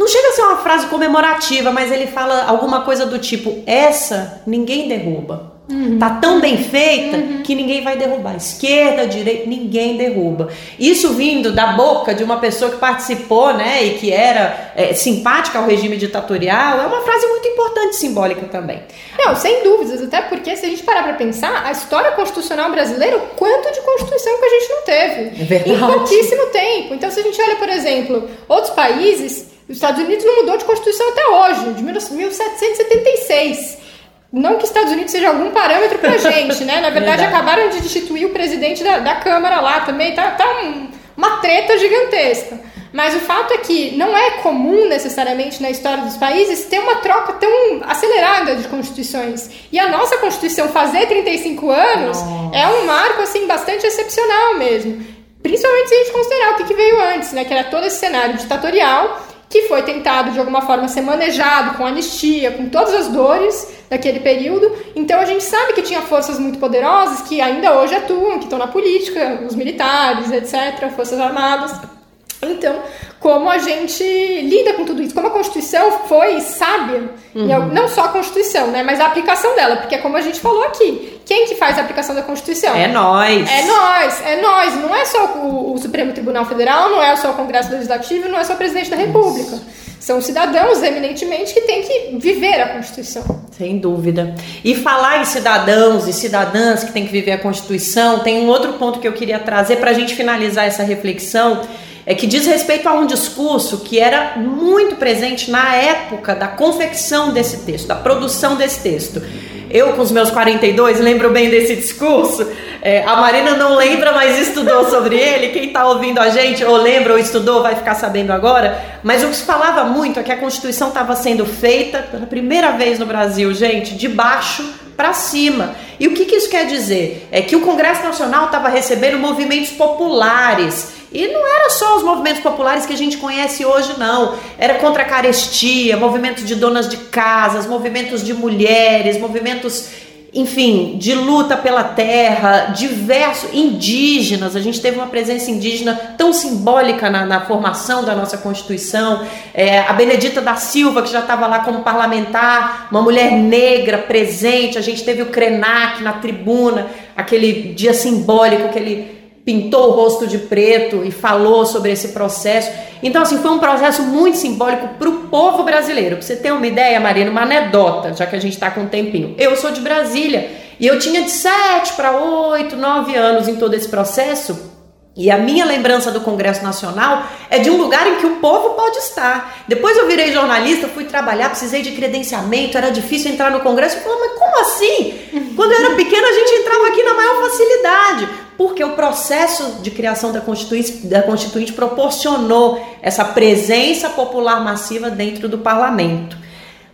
Não chega a ser uma frase comemorativa, mas ele fala alguma coisa do tipo: essa ninguém derruba. Uhum. Tá tão bem feita uhum. que ninguém vai derrubar. Esquerda, direita, ninguém derruba. Isso vindo da boca de uma pessoa que participou, né, e que era é, simpática ao regime ditatorial, é uma frase muito importante simbólica também. Não, sem dúvidas, até porque se a gente parar para pensar, a história constitucional brasileira, o quanto de constituição que a gente não teve. É verdade. Em pouquíssimo tempo. Então, se a gente olha, por exemplo, outros países, os Estados Unidos não mudou de constituição até hoje, de 1776. Não que Estados Unidos seja algum parâmetro pra gente, né? Na verdade, acabaram de destituir o presidente da, da Câmara lá também. Tá, tá um, uma treta gigantesca. Mas o fato é que não é comum necessariamente na história dos países ter uma troca tão acelerada de constituições. E a nossa Constituição fazer 35 anos nossa. é um marco assim bastante excepcional mesmo. Principalmente se a gente considerar o que, que veio antes, né? Que era todo esse cenário ditatorial que foi tentado de alguma forma ser manejado com anistia, com todas as dores daquele período. Então a gente sabe que tinha forças muito poderosas que ainda hoje atuam, que estão na política, os militares, etc., forças armadas. Então, como a gente lida com tudo isso, como a Constituição foi sábia, uhum. não só a Constituição, né, mas a aplicação dela, porque é como a gente falou aqui, quem que faz a aplicação da Constituição? É nós. É nós, é nós, não é só o, o Supremo Tribunal Federal, não é só o Congresso Legislativo, não é só o Presidente da República. São cidadãos, eminentemente, que têm que viver a Constituição. Sem dúvida. E falar em cidadãos e cidadãs que têm que viver a Constituição, tem um outro ponto que eu queria trazer para a gente finalizar essa reflexão é que diz respeito a um discurso que era muito presente na época da confecção desse texto, da produção desse texto. Eu, com os meus 42, lembro bem desse discurso. É, a Marina não lembra, mas estudou sobre ele. Quem está ouvindo a gente, ou lembra ou estudou, vai ficar sabendo agora. Mas o que se falava muito é que a Constituição estava sendo feita pela primeira vez no Brasil, gente, de baixo para cima. E o que, que isso quer dizer? É que o Congresso Nacional estava recebendo movimentos populares e não era só os movimentos populares que a gente conhece hoje, não. Era contra a carestia, movimentos de donas de casas, movimentos de mulheres, movimentos, enfim, de luta pela terra, diversos, indígenas. A gente teve uma presença indígena tão simbólica na, na formação da nossa Constituição. É, a Benedita da Silva, que já estava lá como parlamentar, uma mulher negra presente. A gente teve o Krenak na tribuna, aquele dia simbólico que ele pintou o rosto de preto e falou sobre esse processo. Então, assim, foi um processo muito simbólico para o povo brasileiro. Para você ter uma ideia, Marina, uma anedota, já que a gente está com um tempinho. Eu sou de Brasília e eu tinha de 7 para 8, 9 anos em todo esse processo. E a minha lembrança do Congresso Nacional é de um lugar em que o povo pode estar. Depois eu virei jornalista, fui trabalhar, precisei de credenciamento, era difícil entrar no Congresso. Eu falei, mas como assim? Quando eu era pequena, a gente entrava aqui na maior facilidade porque o processo de criação da Constituinte, da Constituinte proporcionou essa presença popular massiva dentro do parlamento.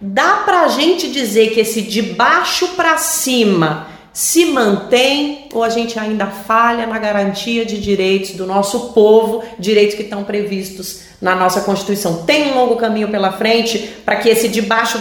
Dá para a gente dizer que esse de baixo para cima se mantém ou a gente ainda falha na garantia de direitos do nosso povo, direitos que estão previstos na nossa Constituição. Tem um longo caminho pela frente para que esse de baixo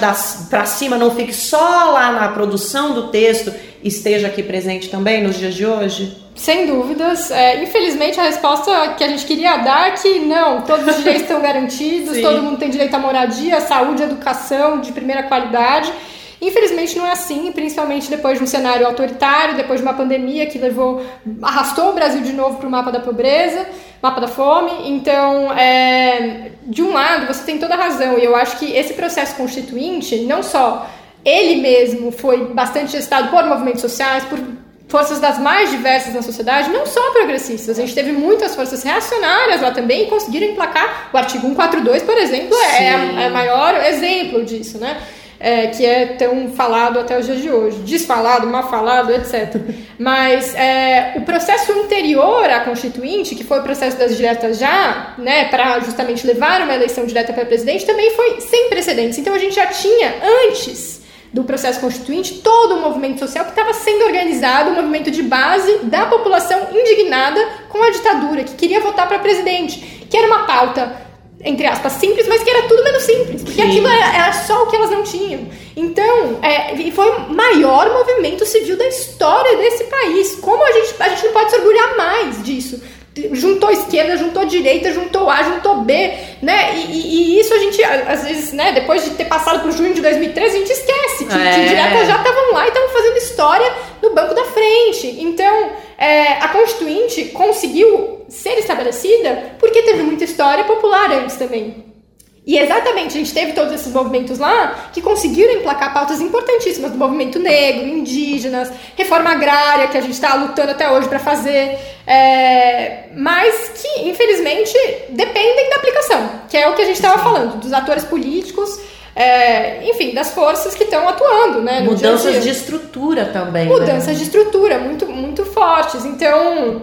para cima não fique só lá na produção do texto, esteja aqui presente também nos dias de hoje? Sem dúvidas. É, infelizmente, a resposta que a gente queria dar é que não, todos os direitos estão garantidos, todo mundo tem direito à moradia, saúde, educação de primeira qualidade. Infelizmente não é assim, principalmente depois de um cenário autoritário, depois de uma pandemia que levou, arrastou o Brasil de novo para o mapa da pobreza, mapa da fome. Então, é, de um lado, você tem toda a razão, e eu acho que esse processo constituinte, não só ele mesmo foi bastante gestado por movimentos sociais, por forças das mais diversas na sociedade, não só progressistas. A gente teve muitas forças reacionárias lá também e conseguiram emplacar o artigo 142, por exemplo, é, é o maior exemplo disso, né? É, que é tão falado até os dias de hoje. Desfalado, mal falado, etc. Mas é, o processo anterior à Constituinte, que foi o processo das diretas já, né, para justamente levar uma eleição direta para presidente, também foi sem precedentes. Então a gente já tinha, antes do processo constituinte, todo o movimento social que estava sendo organizado, um movimento de base da população indignada com a ditadura, que queria votar para presidente, que era uma pauta entre aspas, simples, mas que era tudo menos simples, porque Sim. aquilo era, era, só o que elas não tinham. Então, é, foi o maior movimento civil da história desse país. Como a gente, a gente não pode se orgulhar mais disso? juntou esquerda, juntou direita, juntou A, juntou B, né? E, e, e, isso a gente, às vezes, né, depois de ter passado por junho de 2013, a gente esquece que, é. que diretas já estavam lá e estavam fazendo história no banco da frente. Então, é, a Constituinte conseguiu ser estabelecida porque teve muita história popular antes também. E exatamente, a gente teve todos esses movimentos lá que conseguiram emplacar pautas importantíssimas do movimento negro, indígenas, reforma agrária, que a gente está lutando até hoje para fazer, é, mas que, infelizmente, dependem da aplicação, que é o que a gente estava falando, dos atores políticos. É, enfim, das forças que estão atuando, né? Mudanças dia -dia. de estrutura também. Né? Mudanças né? de estrutura muito, muito fortes. Então,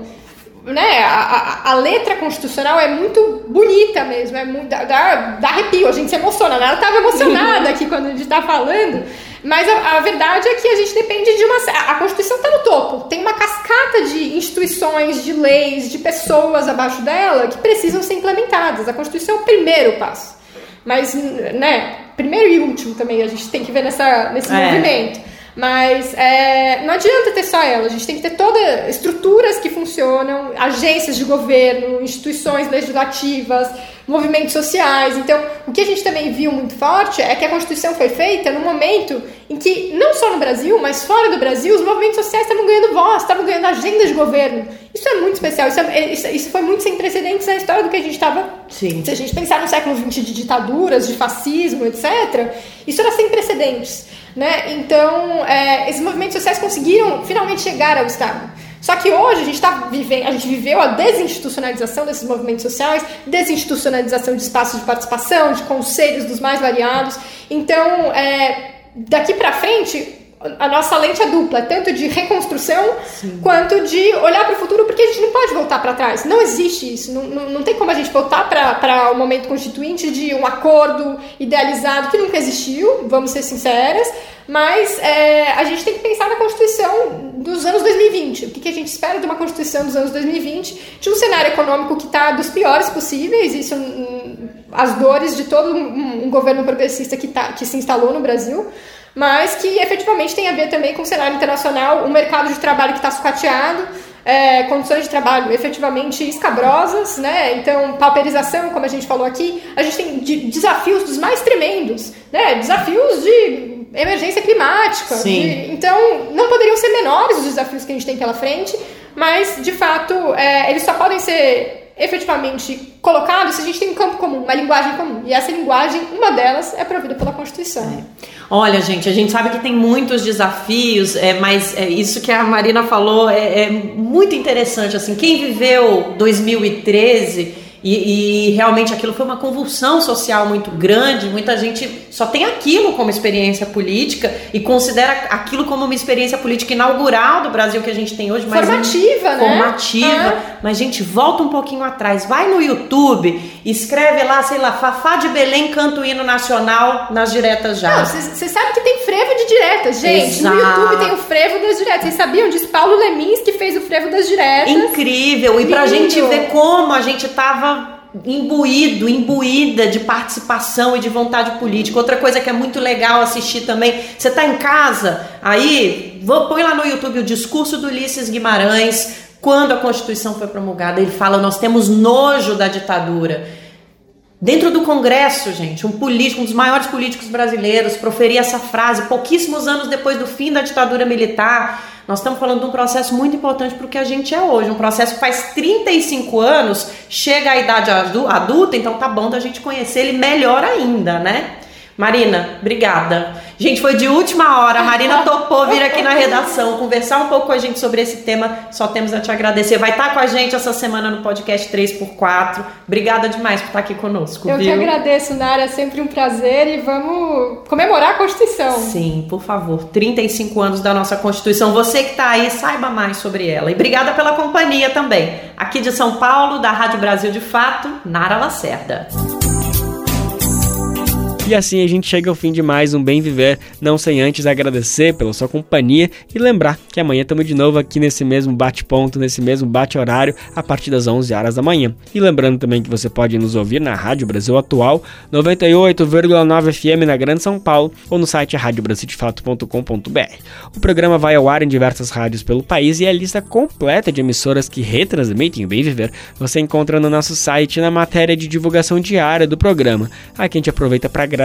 né, a, a, letra constitucional é muito bonita mesmo, é muito, dá, dá arrepio, a gente se emociona, né? Ela estava emocionada aqui quando a gente está falando, mas a, a, verdade é que a gente depende de uma. A Constituição está no topo, tem uma cascata de instituições, de leis, de pessoas abaixo dela que precisam ser implementadas. A Constituição é o primeiro passo, mas, né, primeiro e último também a gente tem que ver nessa, nesse é. movimento. Mas é, não adianta ter só ela, a gente tem que ter todas estruturas que funcionam, agências de governo, instituições legislativas, movimentos sociais. Então, o que a gente também viu muito forte é que a Constituição foi feita no momento em que, não só no Brasil, mas fora do Brasil, os movimentos sociais estavam ganhando voz, estavam ganhando agenda de governo. Isso é muito especial, isso, é, isso, isso foi muito sem precedentes na história do que a gente estava. Se a gente pensar no século XX de ditaduras, de fascismo, etc., isso era sem precedentes. Né? Então, é, esses movimentos sociais conseguiram finalmente chegar ao Estado. Só que hoje a gente está vivendo, a gente viveu a desinstitucionalização desses movimentos sociais, desinstitucionalização de espaços de participação, de conselhos dos mais variados. Então, é, daqui para frente, a nossa lente é dupla, tanto de reconstrução Sim. quanto de olhar para o futuro, porque a gente não pode voltar para trás. Não existe isso. Não, não, não tem como a gente voltar para o momento constituinte de um acordo idealizado que nunca existiu, vamos ser sinceras, mas é, a gente tem que pensar na Constituição dos anos 2020. O que, que, a gente espera de uma Constituição dos anos 2020, de um cenário econômico que está dos piores possíveis, isso hum, as dores de todo um, um governo progressista que, tá, que se instalou no Brasil mas que efetivamente tem a ver também com o cenário internacional, um mercado de trabalho que está sucateado, é, condições de trabalho efetivamente escabrosas, né? Então, pauperização, como a gente falou aqui, a gente tem de, desafios dos mais tremendos, né? Desafios de emergência climática. De, então, não poderiam ser menores os desafios que a gente tem pela frente, mas, de fato, é, eles só podem ser efetivamente colocados se a gente tem um campo comum, uma linguagem comum. E essa linguagem, uma delas, é provida pela Constituição. É. Olha, gente, a gente sabe que tem muitos desafios, é, mas é, isso que a Marina falou é, é muito interessante. Assim, quem viveu 2013 e, e, realmente aquilo foi uma convulsão social muito grande. Muita gente só tem aquilo como experiência política e considera aquilo como uma experiência política inaugural do Brasil que a gente tem hoje. Formativa, né? Formativa. Mas, gente, volta um pouquinho atrás. Vai no YouTube, escreve lá, sei lá, Fafá de Belém canta o hino nacional nas diretas já. Você sabe que tem frevo de diretas, gente. Exato. No YouTube tem o frevo das diretas. Vocês sabiam disso? Paulo Lemins que fez o frevo das diretas. Incrível. E pra gente ver como a gente tava imbuído, imbuída de participação e de vontade política. Outra coisa que é muito legal assistir também, você está em casa, aí vou, põe lá no YouTube o discurso do Ulisses Guimarães, quando a Constituição foi promulgada, ele fala: nós temos nojo da ditadura. Dentro do Congresso, gente, um político, um dos maiores políticos brasileiros, proferia essa frase pouquíssimos anos depois do fim da ditadura militar. Nós estamos falando de um processo muito importante para o que a gente é hoje. Um processo que faz 35 anos, chega à idade adulta, então tá bom da gente conhecer ele melhor ainda, né? Marina, obrigada. Gente, foi de última hora. A Marina topou vir aqui na redação, conversar um pouco com a gente sobre esse tema. Só temos a te agradecer. Vai estar com a gente essa semana no podcast 3x4. Obrigada demais por estar aqui conosco. Eu viu? que agradeço, Nara. É sempre um prazer e vamos comemorar a Constituição. Sim, por favor. 35 anos da nossa Constituição. Você que está aí, saiba mais sobre ela. E obrigada pela companhia também. Aqui de São Paulo, da Rádio Brasil de Fato, Nara Lacerda. E assim a gente chega ao fim de mais um Bem Viver, não sem antes agradecer pela sua companhia e lembrar que amanhã estamos de novo aqui nesse mesmo bate-ponto, nesse mesmo bate-horário, a partir das 11 horas da manhã. E lembrando também que você pode nos ouvir na Rádio Brasil Atual, 98,9 FM na Grande São Paulo ou no site radiobrasildefato.com.br. O programa vai ao ar em diversas rádios pelo país e a lista completa de emissoras que retransmitem o Bem Viver você encontra no nosso site na matéria de divulgação diária do programa. Aqui a gente aproveita para agradecer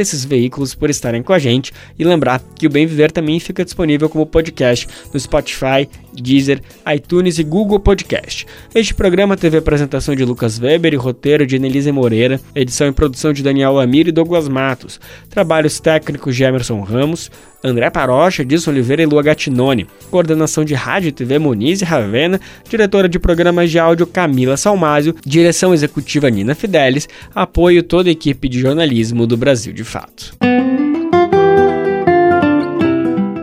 esses veículos por estarem com a gente e lembrar que o Bem Viver também fica disponível como podcast no Spotify, Deezer, iTunes e Google Podcast. Este programa teve apresentação de Lucas Weber e roteiro de Nelise Moreira, edição e produção de Daniel Lamir e Douglas Matos, trabalhos técnicos de Emerson Ramos, André Parocha, Dilson Oliveira e Lua Gattinone, coordenação de rádio e TV Moniz e Ravena, diretora de programas de áudio Camila Salmásio, direção executiva Nina Fidelis, apoio toda a equipe de jornalismo do Brasil de Fato.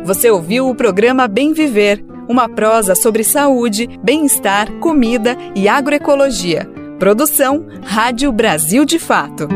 Você ouviu o programa Bem Viver, uma prosa sobre saúde, bem-estar, comida e agroecologia. Produção Rádio Brasil de Fato.